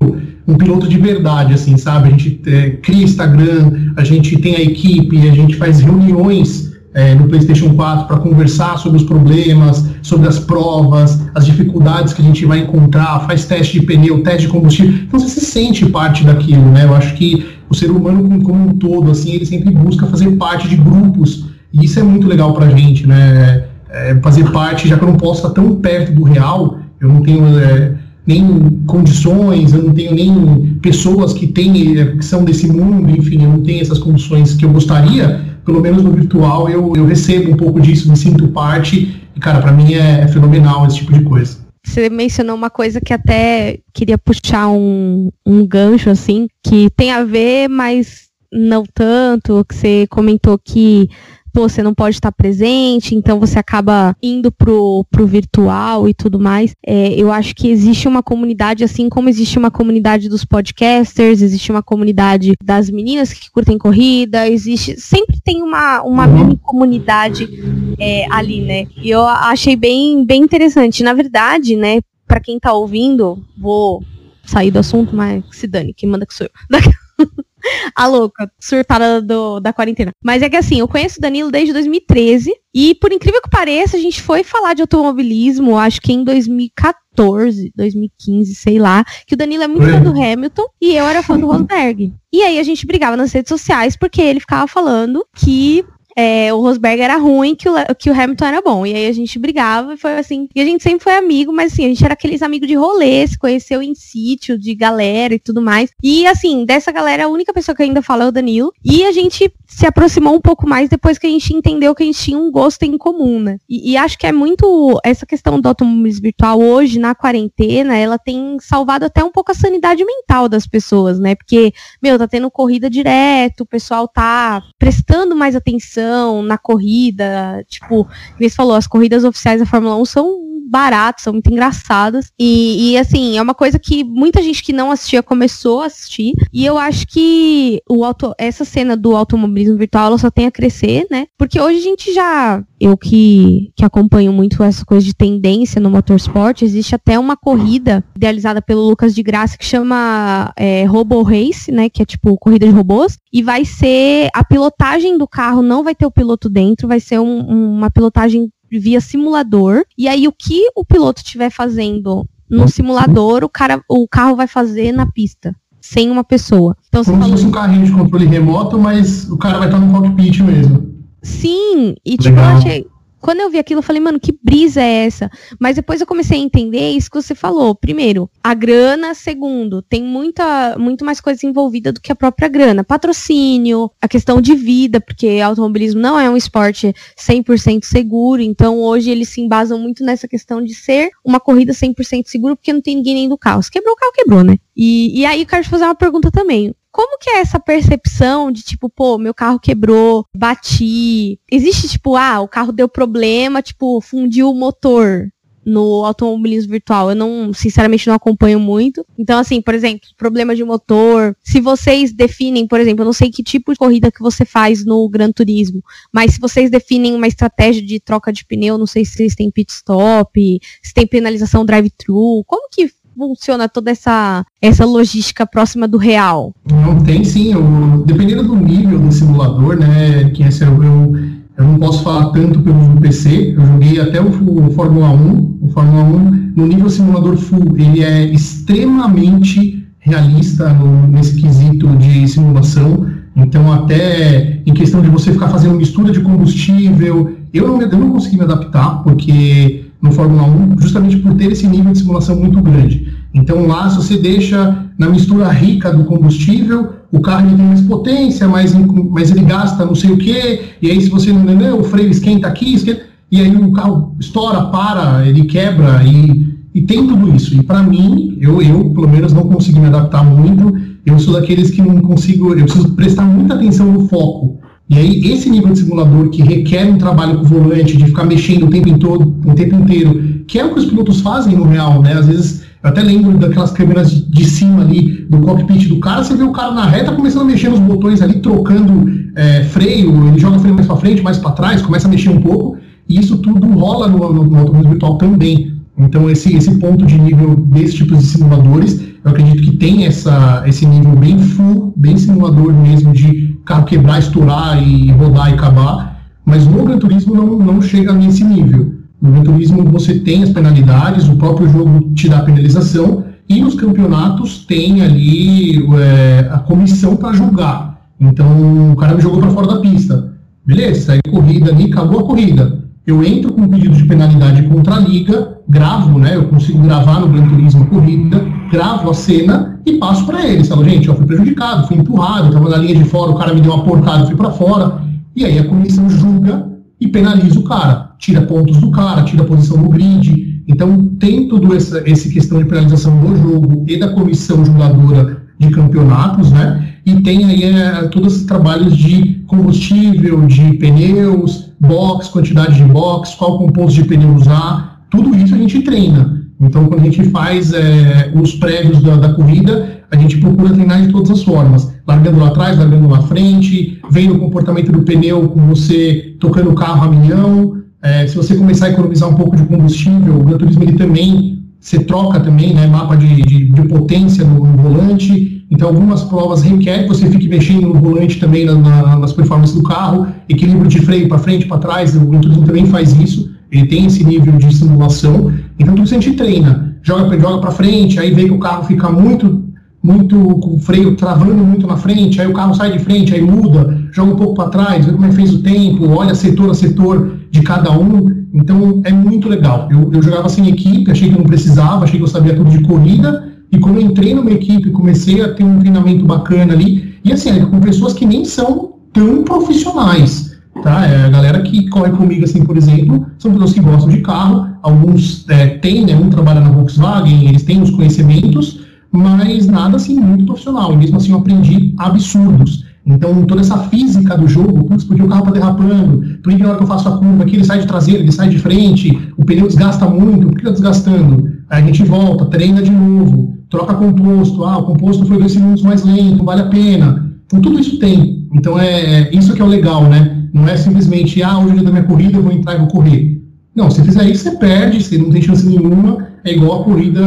um piloto de verdade, assim, sabe? A gente é, cria Instagram, a gente tem a equipe, a gente faz reuniões é, no PlayStation 4 para conversar sobre os problemas, sobre as provas, as dificuldades que a gente vai encontrar, faz teste de pneu, teste de combustível. Então você se sente parte daquilo, né? Eu acho que o ser humano como um todo, assim, ele sempre busca fazer parte de grupos, e isso é muito legal pra gente, né? É, fazer parte, já que eu não posso estar tão perto do real, eu não tenho é, nem condições, eu não tenho nem pessoas que, têm, é, que são desse mundo, enfim, eu não tenho essas condições que eu gostaria, pelo menos no virtual eu, eu recebo um pouco disso, me sinto parte, e cara, para mim é, é fenomenal esse tipo de coisa. Você mencionou uma coisa que até queria puxar um, um gancho, assim, que tem a ver, mas não tanto, que você comentou que pô, você não pode estar presente, então você acaba indo pro, pro virtual e tudo mais. É, eu acho que existe uma comunidade, assim como existe uma comunidade dos podcasters, existe uma comunidade das meninas que curtem corrida, existe. Sempre tem uma, uma mini comunidade é, ali, né? E eu achei bem, bem interessante. Na verdade, né, para quem tá ouvindo, vou sair do assunto, mas se dane, quem manda que sou eu. <laughs> a louca, surtada do, da quarentena. Mas é que assim, eu conheço o Danilo desde 2013 e, por incrível que pareça, a gente foi falar de automobilismo, acho que em 2014, 2015, sei lá, que o Danilo é muito fã do Hamilton e eu era fã do <laughs> Rosberg. E aí a gente brigava nas redes sociais porque ele ficava falando que é, o Rosberg era ruim, que o, que o Hamilton era bom. E aí a gente brigava e foi assim. E a gente sempre foi amigo, mas assim, a gente era aqueles amigos de rolê, se conheceu em sítio, de galera e tudo mais. E assim, dessa galera, a única pessoa que ainda fala é o Danilo. E a gente se aproximou um pouco mais depois que a gente entendeu que a gente tinha um gosto em comum, né? E, e acho que é muito. Essa questão do automobilismo virtual hoje, na quarentena, ela tem salvado até um pouco a sanidade mental das pessoas, né? Porque, meu, tá tendo corrida direto, o pessoal tá prestando mais atenção na corrida. Tipo, como você falou, as corridas oficiais da Fórmula 1 são baratas, são muito engraçadas. E, e, assim, é uma coisa que muita gente que não assistia começou a assistir. E eu acho que o auto, essa cena do automobilismo virtual ela só tem a crescer, né? Porque hoje a gente já. Eu que, que acompanho muito essa coisa de tendência no motorsport, existe até uma corrida idealizada pelo Lucas de Graça que chama é, Robo Race, né? Que é tipo corrida de robôs. E vai ser a pilotagem do carro, não vai ter o piloto dentro, vai ser um, uma pilotagem via simulador. E aí o que o piloto estiver fazendo no simulador, o cara, o carro vai fazer na pista, sem uma pessoa. Então, Como se fosse um carrinho de controle remoto, mas o cara vai estar no cockpit mesmo. Sim, e Legal. tipo, eu achei, quando eu vi aquilo, eu falei, mano, que brisa é essa? Mas depois eu comecei a entender isso que você falou. Primeiro, a grana. Segundo, tem muita, muito mais coisa envolvida do que a própria grana. Patrocínio, a questão de vida, porque automobilismo não é um esporte 100% seguro. Então, hoje eles se embasam muito nessa questão de ser uma corrida 100% segura, porque não tem ninguém nem do carro. Se quebrou o carro, quebrou, né? E, e aí, eu quero te fazer uma pergunta também como que é essa percepção de tipo, pô, meu carro quebrou, bati? Existe tipo, ah, o carro deu problema, tipo, fundiu o motor no automobilismo virtual. Eu não, sinceramente, não acompanho muito. Então, assim, por exemplo, problema de motor. Se vocês definem, por exemplo, eu não sei que tipo de corrida que você faz no Gran Turismo, mas se vocês definem uma estratégia de troca de pneu, não sei se vocês têm pit stop, se tem penalização drive-thru, como que funciona toda essa, essa logística próxima do real? Não, tem sim. Eu, dependendo do nível do simulador, né, que esse eu, eu, eu não posso falar tanto pelo PC, eu joguei até o, o Fórmula 1. O Fórmula 1, no nível simulador full, ele é extremamente realista no, nesse quesito de simulação. Então, até em questão de você ficar fazendo mistura de combustível, eu não, eu não consegui me adaptar, porque no Fórmula 1, justamente por ter esse nível de simulação muito grande. Então lá, se você deixa na mistura rica do combustível, o carro tem mais potência, mas, mas ele gasta não sei o que, e aí se você não entendeu, o freio esquenta aqui, esquenta, e aí o carro estoura, para, ele quebra, e, e tem tudo isso. E para mim, eu, eu pelo menos não consigo me adaptar muito, eu sou daqueles que não consigo, eu preciso prestar muita atenção no foco. E aí, esse nível de simulador que requer um trabalho com o volante, de ficar mexendo o tempo, todo, o tempo inteiro, que é o que os pilotos fazem no real, né? Às vezes eu até lembro daquelas câmeras de, cima ali do cockpit do cara, você vê o cara na reta começando a mexer nos botões ali, trocando é, freio, ele joga o freio mais para frente, mais para trás, começa a mexer um pouco, e isso tudo rola no, no, no automóvel virtual também. Então esse, esse ponto de nível desse tipo de simuladores, eu acredito que tem essa, esse nível bem full, bem simulador mesmo de carro quebrar, estourar e rodar e acabar, mas no Gran Turismo não, não chega nesse nível. No Gran Turismo você tem as penalidades, o próprio jogo te dá penalização, e nos campeonatos tem ali é, a comissão para julgar. Então o cara me jogou para fora da pista. Beleza, sai corrida ali, acabou a corrida. Eu entro com um pedido de penalidade contra a liga, gravo, né? Eu consigo gravar no Gran Turismo corrida, gravo a cena e passo para eles. Falo, gente, eu fui prejudicado, fui empurrado, estava na linha de fora, o cara me deu uma portada, fui para fora. E aí a comissão julga e penaliza o cara, tira pontos do cara, tira posição no grid. Então tem tudo essa, essa questão de penalização do jogo e da comissão jogadora de campeonatos, né? E tem aí é, todos os trabalhos de combustível, de pneus, box, quantidade de box, qual composto de pneu usar, tudo isso a gente treina. Então, quando a gente faz é, os prédios da, da, corrida, a gente procura treinar de todas as formas. Largando lá atrás, largando lá frente, vendo o comportamento do pneu com você tocando o carro a milhão. É, se você começar a economizar um pouco de combustível, o Gran Turismo ele também, você troca também, né, mapa de, de, de potência no, no, volante. Então, algumas provas requerem que você fique mexendo no volante também na, na, nas performances do carro, equilíbrio de freio para frente, para trás, o Gran Turismo também faz isso ele tem esse nível de simulação, então tudo isso a gente treina, joga, joga para frente, aí vê que o carro fica muito, muito com o freio travando muito na frente, aí o carro sai de frente, aí muda, joga um pouco para trás, vê como é que fez o tempo, olha setor a setor de cada um, então é muito legal. Eu, eu jogava sem equipe, achei que eu não precisava, achei que eu sabia tudo de corrida, e quando eu entrei numa equipe, comecei a ter um treinamento bacana ali, e assim, é com pessoas que nem são tão profissionais, Tá? É, a galera que corre comigo, assim, por exemplo, são pessoas que gostam de carro, alguns é, têm, né, um trabalha na Volkswagen, eles têm os conhecimentos, mas nada assim muito profissional, e mesmo assim eu aprendi absurdos. Então, toda essa física do jogo, putz, porque o carro está derrapando, por que na hora que eu faço a curva aqui ele sai de traseiro, ele sai de frente, o pneu desgasta muito, por que está desgastando? Aí a gente volta, treina de novo, troca composto, ah, o composto foi dois segundos mais lento, vale a pena. Então, tudo isso tem. Então, é, é isso que é o legal, né? Não é simplesmente, ah, hoje é da minha corrida, eu vou entrar e vou correr. Não, se fizer isso, você perde, você não tem chance nenhuma. É igual a corrida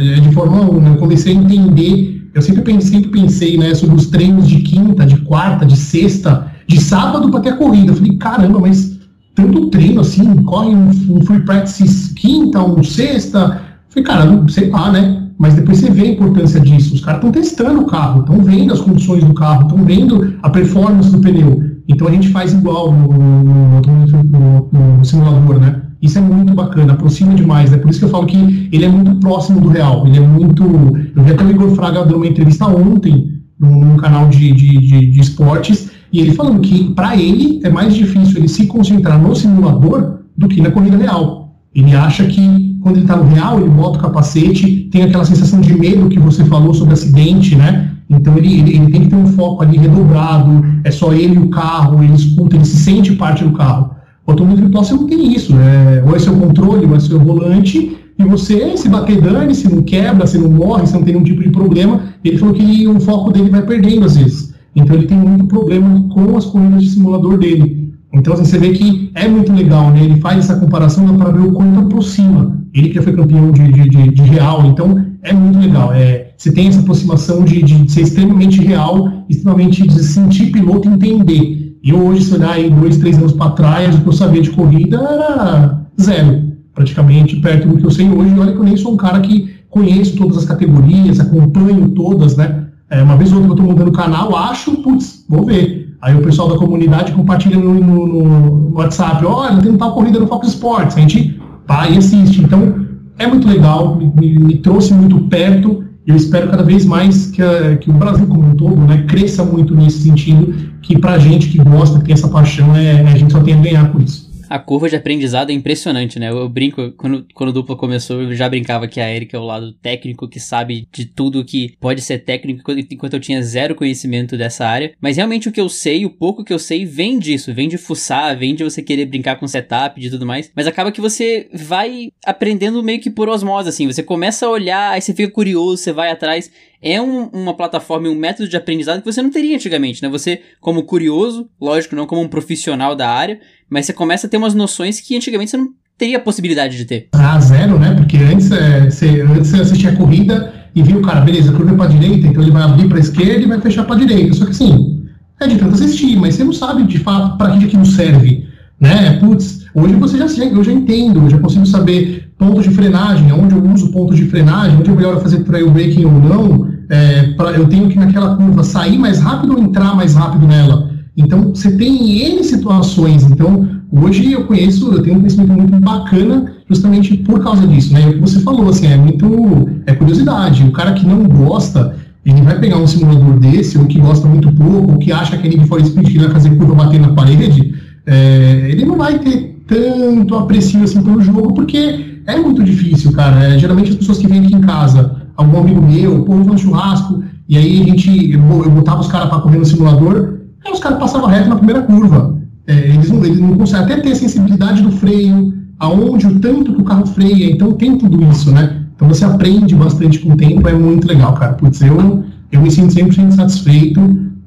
é, de Fórmula 1. Né? Eu comecei a entender, eu sempre pensei, sempre pensei né, sobre os treinos de quinta, de quarta, de sexta, de sábado para ter a corrida. Eu falei, caramba, mas tanto treino assim, corre um, um free practice quinta, um sexta. Eu falei, cara, sei lá, né? Mas depois você vê a importância disso. Os caras estão testando o carro, estão vendo as condições do carro, estão vendo a performance do pneu. Então a gente faz igual no, no, no, no, simulador, né? Isso é muito bacana, aproxima demais, né? Por isso que eu falo que ele é muito próximo do real. Ele é muito. Eu vi até o Igor Fraga dando uma entrevista ontem num, canal de, de, de, de esportes, e ele falando que para ele é mais difícil ele se concentrar no simulador do que na corrida real. Ele acha que quando ele está no real, ele bota o capacete, tem aquela sensação de medo que você falou sobre acidente, né? Então ele, ele, ele, tem que ter um foco ali redobrado, é só ele e o carro, ele escuta, ele se sente parte do carro. O automóvel virtual você não tem isso, né? ou é seu controle, ou é seu volante, e você se bater dane, se não quebra, se não morre, se não tem nenhum tipo de problema, ele falou que o foco dele vai perdendo às vezes. Então ele tem muito problema com as corridas de simulador dele. Então assim, você vê que é muito legal, né? Ele faz essa comparação para ver o quanto aproxima. Ele que foi campeão de, de, de, de real, então é muito legal. É, você tem essa aproximação de, de ser extremamente real, extremamente de sentir piloto e entender. E hoje, se olhar aí dois, três anos para trás, o que eu sabia de corrida era zero, praticamente, perto do que eu sei hoje. E olha que eu nem sou um cara que conheço todas as categorias, acompanho todas, né? É, uma vez ou outra eu estou mudando o canal, acho, putz, vou ver. Aí o pessoal da comunidade compartilha no, no, no WhatsApp, olha, tem tal corrida no Fox Sports, a gente vai e assiste. Então, é muito legal, me, me, trouxe muito perto eu espero cada vez mais que, a, que o Brasil como um todo né, cresça muito nesse sentido, que para a gente que gosta, que tem essa paixão, é, a gente só tem a ganhar com isso a curva de aprendizado é impressionante, né? Eu, eu, brinco, quando, quando o dupla começou, eu já brincava que a Erika é o lado técnico que sabe de tudo que pode ser técnico, enquanto eu tinha zero conhecimento dessa área. Mas realmente o que eu sei, o pouco que eu sei, vem disso, vem de fuçar, vem de você querer brincar com setup, de tudo mais. Mas acaba que você vai aprendendo meio que por osmose, assim. Você começa a olhar, aí você fica curioso, você vai atrás é um, uma plataforma e um método de aprendizado que você não teria antigamente, né? Você, como curioso, lógico, não como um profissional da área, mas você começa a ter umas noções que antigamente você não teria a possibilidade de ter. Ah, zero, né? Porque antes, é, você, antes você assistia a corrida e viu cara, beleza, curva para direita, então ele vai abrir para esquerda e vai fechar para direita. Só que assim, é de tanto assistir, mas você não sabe de fato para que aquilo serve, né? Putz, hoje você já eu já entendo, eu já consigo saber pontos de frenagem, onde eu uso pontos de frenagem, onde é melhor fazer trail braking ou não. É, pra, eu tenho que naquela curva sair mais rápido ou entrar mais rápido nela. Então, você tem N situações. Então, hoje eu conheço, eu tenho um conhecimento muito bacana justamente por causa disso, né? O que você falou, assim, é muito, é curiosidade. O cara que não gosta, ele vai pegar um simulador desse, ou que gosta muito pouco, ou que acha que a Need for Speed que vai fazer curva bater na parede, é, ele não vai ter tanto aprecio assim pelo jogo, porque é muito difícil, cara. É, geralmente as pessoas que vêm aqui em casa, algum amigo meu, pô, vamos churrasco, e aí a gente, eu, botava os caras para correr no simulador, Aí os caras passavam reto na primeira curva. É, eles, não, eles não conseguem até ter a sensibilidade do freio, aonde o tanto que o carro freia, então tem tudo isso, né? Então você aprende bastante com o tempo, é muito legal, cara. Putz, eu, eu me sinto 100% satisfeito,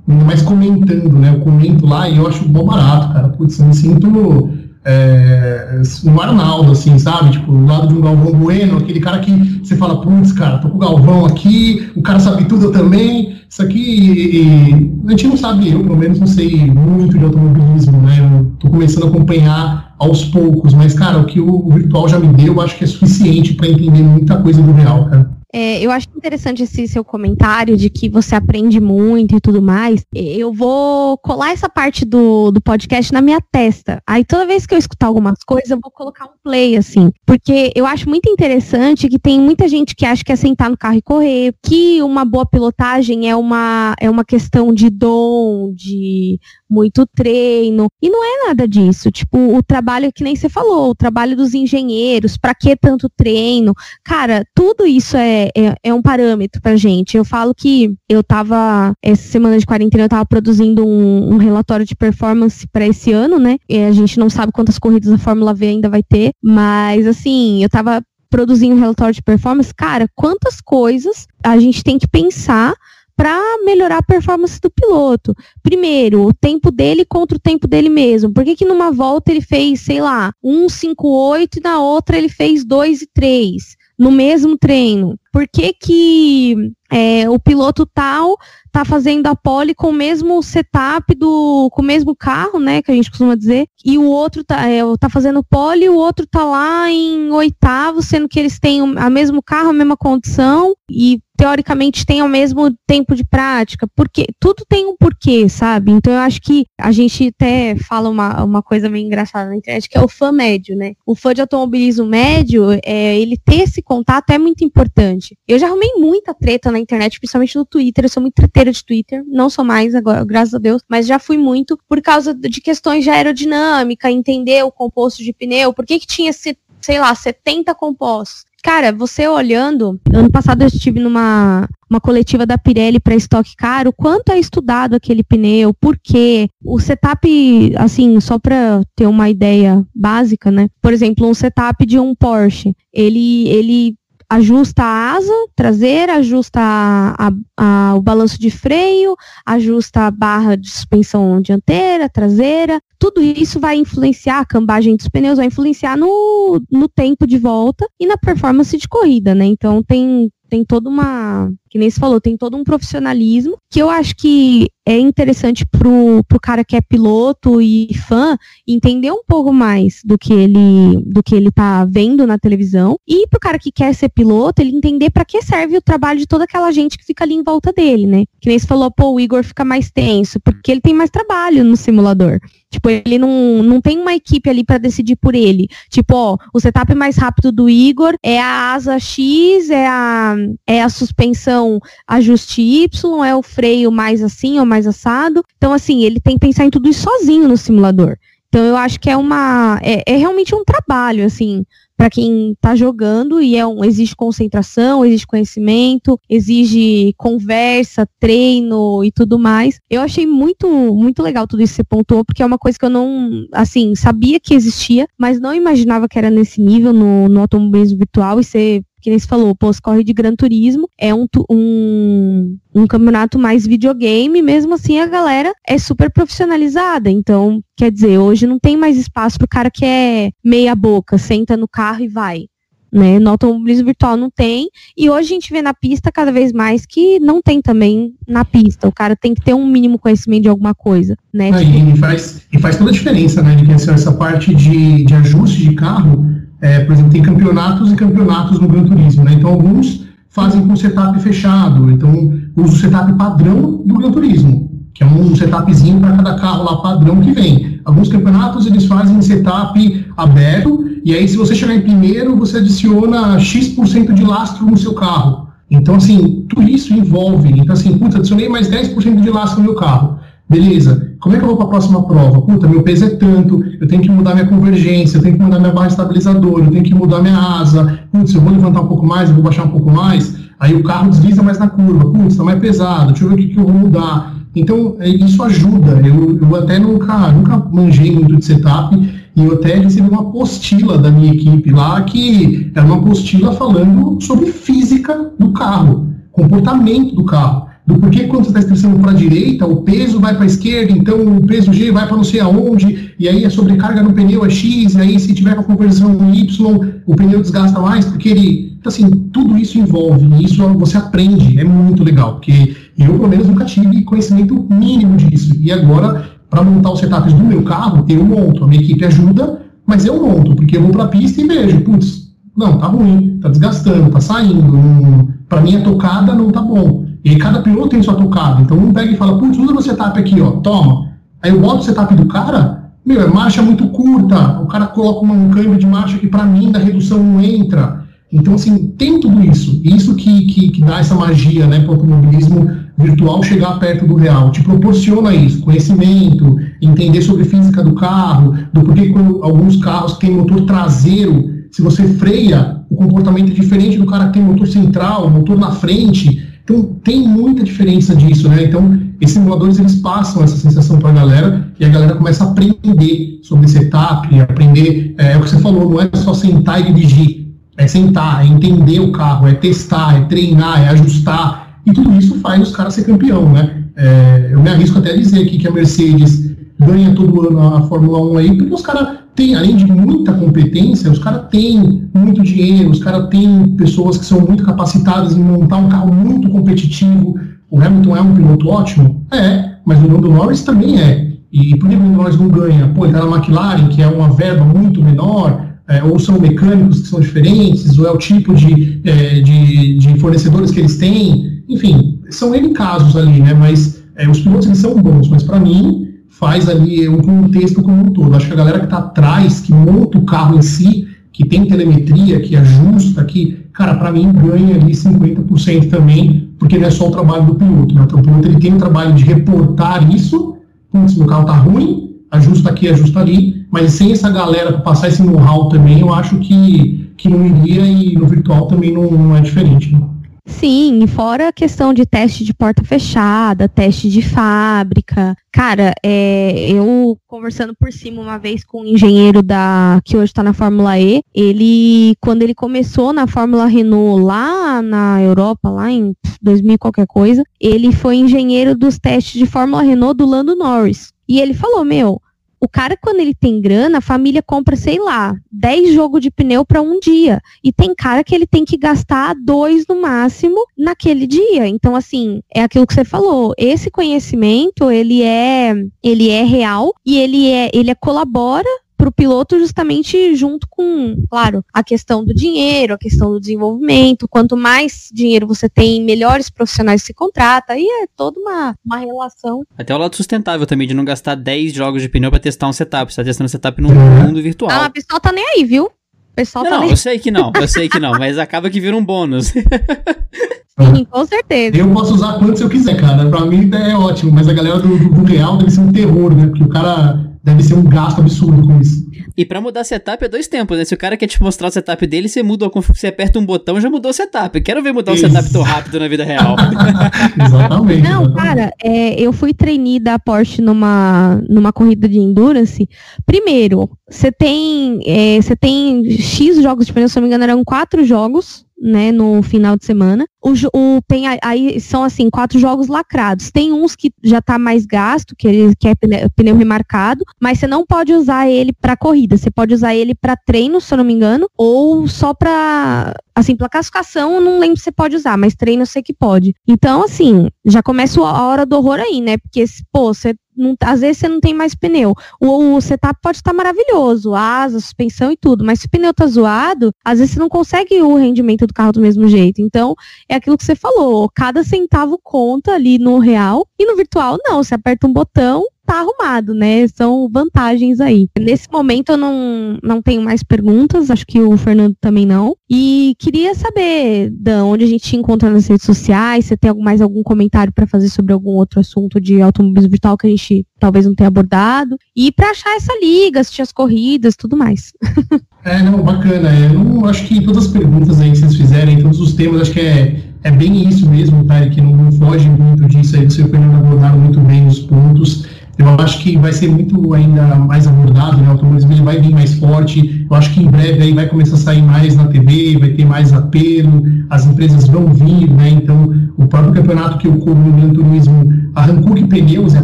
mas comentando, né? Eu comento lá e eu acho bom barato, cara. Putz, eu me sinto é, um Arnaldo, assim, sabe? Tipo, do lado de um Galvão Bueno, aquele cara que você fala, putz, cara, tô com o Galvão aqui, o cara sabe tudo, também. Isso aqui, e, a gente não sabe, eu pelo menos não sei muito de automobilismo, né? Eu tô começando a acompanhar aos poucos, mas, cara, o que o virtual já me deu, eu acho que é suficiente para entender muita coisa do real, cara. É, eu acho interessante esse seu comentário de que você aprende muito e tudo mais. Eu vou colar essa parte do, do podcast na minha testa. Aí toda vez que eu escutar algumas coisas, eu vou colocar um play, assim. Porque eu acho muito interessante que tem muita gente que acha que é sentar no carro e correr, que uma boa pilotagem é uma, é uma questão de dom, de muito treino. E não é nada disso. Tipo, o trabalho que nem você falou, o trabalho dos engenheiros, para que tanto treino? Cara, tudo isso é, é, é, um parâmetro pra gente. Eu falo que eu tava, essa semana de quarentena, eu tava produzindo um, um relatório de performance para esse ano, né? E a gente não sabe quantas corridas a Fórmula V ainda vai ter, mas assim, eu tava produzindo um relatório de performance, cara, quantas coisas a gente tem que pensar para melhorar a performance do piloto. Primeiro, o tempo dele contra o tempo dele mesmo. Por que, que numa volta ele fez, sei lá, 1,58 e na outra ele fez 2 e 3? no mesmo treino? Por que, que é, o piloto tal tá fazendo a pole com o mesmo setup do com o mesmo carro, né, que a gente costuma dizer, e o outro tá, é, tá fazendo pole e o outro tá lá em oitavo, sendo que eles têm o mesmo carro, a mesma condição e teoricamente tem o mesmo tempo de prática, porque tudo tem um porquê, sabe? Então eu acho que a gente até fala uma, uma coisa meio engraçada na internet, que é o fã médio, né? O fã de automobilismo médio, é, ele ter esse contato é muito importante. Eu já arrumei muita treta na internet, principalmente no Twitter, eu sou muito treteira de Twitter, não sou mais agora, graças a Deus, mas já fui muito por causa de questões de aerodinâmica, entender o composto de pneu, por que que tinha, sei lá, 70 compostos? Cara, você olhando, ano passado eu estive numa uma coletiva da Pirelli para estoque caro, quanto é estudado aquele pneu, por quê? O setup, assim, só para ter uma ideia básica, né? Por exemplo, um setup de um Porsche, ele, ele ajusta a asa traseira, ajusta a, a, a, o balanço de freio, ajusta a barra de suspensão dianteira, traseira. Tudo isso vai influenciar a cambagem dos pneus, vai influenciar no, no tempo de volta e na performance de corrida, né? Então tem, tem toda uma, que nem se falou, tem todo um profissionalismo que eu acho que é interessante pro, pro cara que é piloto e fã entender um pouco mais do que ele do que ele tá vendo na televisão e pro cara que quer ser piloto, ele entender para que serve o trabalho de toda aquela gente que fica ali em volta dele, né? Que nem se falou, pô, o Igor fica mais tenso, porque ele tem mais trabalho no simulador. Tipo, ele não, não tem uma equipe ali para decidir por ele. Tipo, ó, o setup mais rápido do Igor é a asa X, é a, é a suspensão ajuste Y, é o freio mais assim ou mais assado. Então, assim, ele tem que pensar em tudo isso sozinho no simulador. Então eu acho que é uma. É, é realmente um trabalho, assim, para quem está jogando e é um, exige concentração, exige conhecimento, exige conversa, treino e tudo mais. Eu achei muito muito legal tudo isso que você pontuou, porque é uma coisa que eu não, assim, sabia que existia, mas não imaginava que era nesse nível no, no automobilismo virtual e ser que nem se falou, pô, corre de Gran Turismo, é um, um, um campeonato mais videogame, mesmo assim a galera é super profissionalizada. Então, quer dizer, hoje não tem mais espaço pro cara que é meia boca, senta no carro e vai. Né? No automobilismo virtual não tem. E hoje a gente vê na pista cada vez mais que não tem também na pista. O cara tem que ter um mínimo conhecimento de alguma coisa. Né? Ah, e, faz, e faz toda a diferença, né? De essa parte de, de ajuste de carro é, por exemplo, tem campeonatos e campeonatos no Gran Turismo, né? Então, alguns fazem com setup fechado, então usa o setup padrão do Gran Turismo, que é um setupzinho para cada carro lá padrão que vem. Alguns campeonatos eles fazem setup aberto, e aí se você chegar em primeiro, você adiciona X% de lastro no seu carro. Então, assim, tudo isso envolve. Então, assim, putz, adicionei mais 10% de lastro no meu carro. Beleza, como é que eu vou para a próxima prova? Puta, meu peso é tanto, eu tenho que mudar minha convergência, eu tenho que mudar minha barra estabilizadora, eu tenho que mudar minha asa. Putz, eu vou levantar um pouco mais, eu vou baixar um pouco mais. Aí o carro desliza mais na curva. Putz, está mais pesado, deixa eu ver o que, que eu vou mudar. Então, é, isso ajuda. Eu, eu até nunca, nunca manjei muito de setup e eu até recebi uma apostila da minha equipe lá, que era uma apostila falando sobre física do carro, comportamento do carro do porquê quando você está estressando para a direita, o peso vai para a esquerda, então o peso G vai para não sei aonde, e aí a sobrecarga no pneu é X, e aí se tiver com a conversão Y, o pneu desgasta mais, porque ele. Então, assim, tudo isso envolve, e isso você aprende, é muito legal, porque eu, pelo menos, nunca tive conhecimento mínimo disso. E agora, para montar os setups do meu carro, eu monto, a minha equipe ajuda, mas eu monto, porque eu vou para a pista e vejo, putz, não, tá ruim, tá desgastando, tá saindo, para mim a tocada não tá bom. E cada piloto tem sua tocada. Então um pega e fala, putz, usa o setup aqui, ó, toma. Aí eu boto o setup do cara, meu, é marcha muito curta. O cara coloca um câmbio de marcha que para mim da redução não entra. Então, assim, tem tudo isso. Isso que, que, que dá essa magia, né, para o automobilismo virtual chegar perto do real. Te proporciona isso, conhecimento, entender sobre física do carro, do porquê alguns carros têm motor traseiro, se você freia, o comportamento é diferente do cara que tem motor central, motor na frente. Então, tem muita diferença disso, né? Então, esses simuladores, eles passam essa sensação para a galera e a galera começa a aprender sobre setup, aprender, é, é, o que você falou, não é só sentar e dirigir, é sentar, é entender o carro, é testar, é treinar, é ajustar, e tudo isso faz os caras ser campeão, né? É, eu me arrisco até a dizer aqui que a Mercedes ganha todo ano a Fórmula 1 aí, porque os caras têm, além de muita competência, os caras têm muito dinheiro, os caras têm pessoas que são muito capacitadas em montar um carro muito competitivo. O Hamilton é um piloto ótimo? É, mas o Lando Norris também é. E por que o Lando Norris não ganha? Pô, ele tá na McLaren, que é uma verba muito menor, é, ou são mecânicos que são diferentes, ou é o tipo de, é, de, de, fornecedores que eles têm. Enfim, são N casos ali, né? Mas é, os pilotos eles são bons, mas para mim faz ali um contexto como um todo. Acho que a galera que está atrás, que monta o carro em si, que tem telemetria, que ajusta, que, cara, para mim ganha ali 50% também, porque não é só o trabalho do piloto, né? Então, o piloto ele tem o trabalho de reportar isso, putz, meu carro tá ruim, ajusta aqui, ajusta ali, mas sem essa galera passar esse know-how também, eu acho que, que não iria e no virtual também não, não é diferente. Né? Sim, fora a questão de teste de porta fechada, teste de fábrica. Cara, é, eu conversando por cima uma vez com um engenheiro da que hoje está na Fórmula E, ele, quando ele começou na Fórmula Renault lá na Europa, lá em 2000 qualquer coisa, ele foi engenheiro dos testes de Fórmula Renault do Lando Norris. E ele falou, meu, o cara, quando ele tem grana, a família compra, sei lá, 10 jogos de pneu para um dia. E tem cara que ele tem que gastar dois no máximo naquele dia. Então, assim, é aquilo que você falou. Esse conhecimento, ele é, ele é real e ele é, ele é colabora pro piloto justamente junto com, claro, a questão do dinheiro, a questão do desenvolvimento. Quanto mais dinheiro você tem, melhores profissionais se contrata. E é toda uma, uma relação. Até o lado sustentável também, de não gastar 10 jogos de pneu para testar um setup. Você tá testando setup no mundo virtual. Ah, a pessoa tá nem aí, viu? O pessoal não, tá não, nem eu sei que não, eu sei que não, mas acaba que vira um bônus. <laughs> Sim, com certeza. Eu posso usar quantos eu quiser, cara. Pra mim é ótimo, mas a galera do, do, do real deve ser um terror, né? Porque o cara deve ser um gasto absurdo com isso. E pra mudar setup é dois tempos, né? Se o cara quer te mostrar o setup dele, você muda, a conf- você aperta um botão já mudou o setup. Quero ver mudar o Isso. setup tão rápido na vida real. <laughs> exatamente. Não, exatamente. cara, é, eu fui trainee da Porsche numa, numa corrida de endurance. Primeiro, você tem, é, você tem X jogos de pneu, se eu não me engano, eram quatro jogos, né, no final de semana. O, o- tem aí são assim, quatro jogos lacrados. Tem uns que já tá mais gasto, que, ele, que é pneu, remarcado, mas você não pode usar ele pra corrida. Você pode usar ele pra treino, se eu não me engano, ou só pra assim, pra classificação, não lembro se você pode usar, mas treino eu sei que pode. Então, assim, já começa a hora do horror aí, né? Porque, pô, você não, às vezes você não tem mais pneu. O, o setup pode estar maravilhoso, asa, suspensão e tudo, mas se o pneu tá zoado, às vezes você não consegue o rendimento do carro do mesmo jeito. Então, é aquilo que você falou, cada centavo conta ali no real e no virtual não, você aperta um botão, tá arrumado, né? São vantagens aí. Nesse momento eu não, não tenho mais perguntas, acho que o Fernando também não. E queria saber, Dan, onde a gente te encontra nas redes sociais, se tem mais algum comentário para fazer sobre algum outro assunto de automobilismo virtual que a gente talvez não tenha abordado. E para achar essa liga, assistir as corridas, tudo mais. <laughs> É, não, bacana. É, Eu acho que todas as perguntas aí que vocês fizerem, todos os temas, acho que é, é bem isso mesmo, tá? Que não, não foge muito disso aí, você e o Fernando abordaram muito bem os pontos. Eu acho que vai ser muito ainda mais abordado, né? O automobilismo ele vai vir mais forte. Eu acho que em breve aí vai começar a sair mais na TV, vai ter mais apelo, as empresas vão vir, né? Então, o próprio campeonato que ocorre no Gran Turismo, a Hankook Pneus é a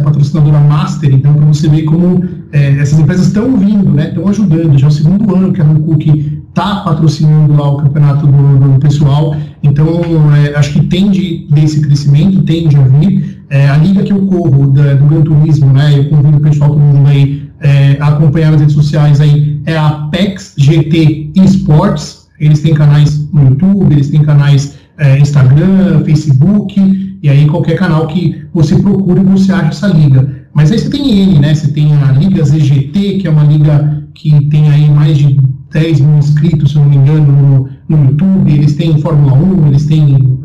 patrocinadora master, então para você ver como é, essas empresas estão vindo, né? Estão ajudando. Já é o segundo ano que a Hankook está patrocinando lá o campeonato do, do pessoal. Então, é, acho que tende desse crescimento, tende a vir. É, a liga que eu corro da, do Gran Turismo, né? Eu convido o pessoal, todo mundo aí, é, a acompanhar nas redes sociais aí, é a Apex GT Esports. Eles têm canais no YouTube, eles têm canais é, Instagram, Facebook, e aí qualquer canal que você procure, você acha essa liga. Mas aí você tem N, né? Você tem a Liga ZGT, que é uma liga que tem aí mais de 10 mil inscritos, se eu não me engano, no, no YouTube. Eles têm Fórmula 1, eles têm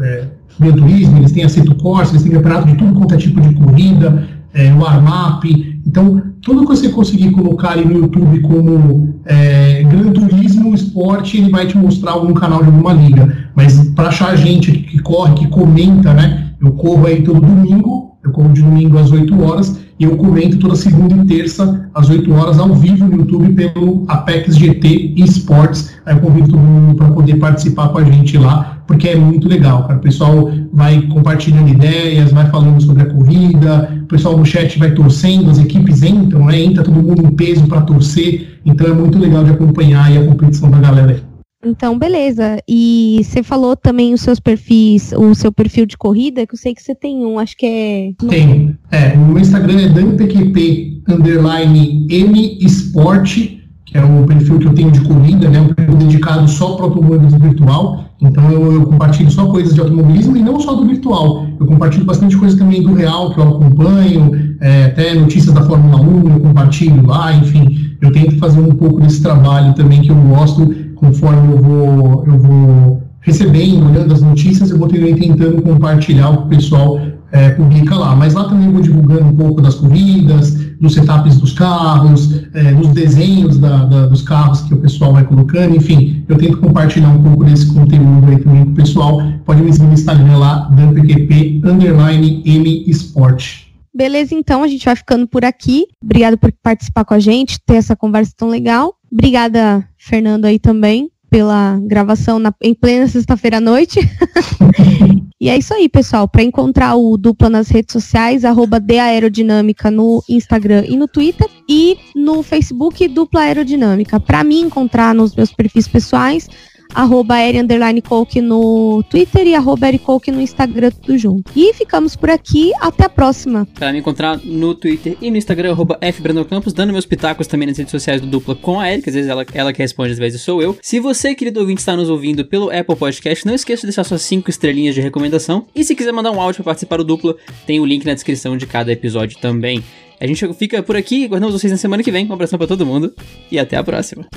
é, Gran Turismo, eles têm Aceto Corsa, eles têm campeonato de tudo quanto é tipo de corrida, é, o Armap. Então, tudo que você conseguir colocar ali no YouTube como é, Gran Turismo Esporte, ele vai te mostrar algum canal de alguma liga. Mas para achar gente que corre, que comenta, né? Eu corro aí todo domingo, eu corro de domingo às 8 horas, e eu comento toda segunda e terça às 8 horas ao vivo no YouTube pelo Apex GT Esports. Aí eu convido todo mundo para poder participar com a gente lá, porque é muito legal, cara. O pessoal vai compartilhando ideias, vai falando sobre a corrida, o pessoal no chat vai torcendo, as equipes entram, né? Entra todo mundo em peso para torcer, então é muito legal de acompanhar a competição da galera aí. Então, beleza. E você falou também os seus perfis, o seu perfil de corrida, que eu sei que você tem um, acho que é. Tem. É, o meu Instagram é danpqp underline M Sport, que é o perfil que eu tenho de corrida, né? Um perfil dedicado só para automobilismo virtual. Então eu, eu compartilho só coisas de automobilismo e não só do virtual. Eu compartilho bastante coisa também do real que eu acompanho, é, até notícias da Fórmula 1 eu compartilho lá, enfim. Eu tento fazer um pouco desse trabalho também que eu gosto, conforme eu vou, eu vou recebendo, olhando as notícias, eu vou tentando compartilhar o que o pessoal é, publica lá. Mas lá também eu vou divulgando um pouco das corridas, dos setups dos carros, é, dos desenhos da, da, dos carros que o pessoal vai colocando, enfim, eu tento compartilhar um pouco desse conteúdo aí também com o pessoal. Pode me seguir no Instagram lá, danpqp, underline. Beleza, então a gente vai ficando por aqui. Obrigada por participar com a gente, ter essa conversa tão legal. Obrigada, Fernando, aí também, pela gravação na, em plena sexta-feira à noite. <laughs> e é isso aí, pessoal. Para encontrar o Dupla nas redes sociais, arroba Aerodinâmica no Instagram e no Twitter. E no Facebook, Dupla Aerodinâmica. Para me encontrar nos meus perfis pessoais, arroba no Twitter e arroba no Instagram, tudo junto. E ficamos por aqui, até a próxima. Para me encontrar no Twitter e no Instagram, arroba Campos, dando meus pitacos também nas redes sociais do Dupla com a Erika, às vezes ela, ela que responde, às vezes sou eu. Se você, querido ouvinte, está nos ouvindo pelo Apple Podcast, não esqueça de deixar suas 5 estrelinhas de recomendação. E se quiser mandar um áudio para participar do Dupla, tem o link na descrição de cada episódio também. A gente fica por aqui, guardamos vocês na semana que vem. Um abração para todo mundo e até a próxima.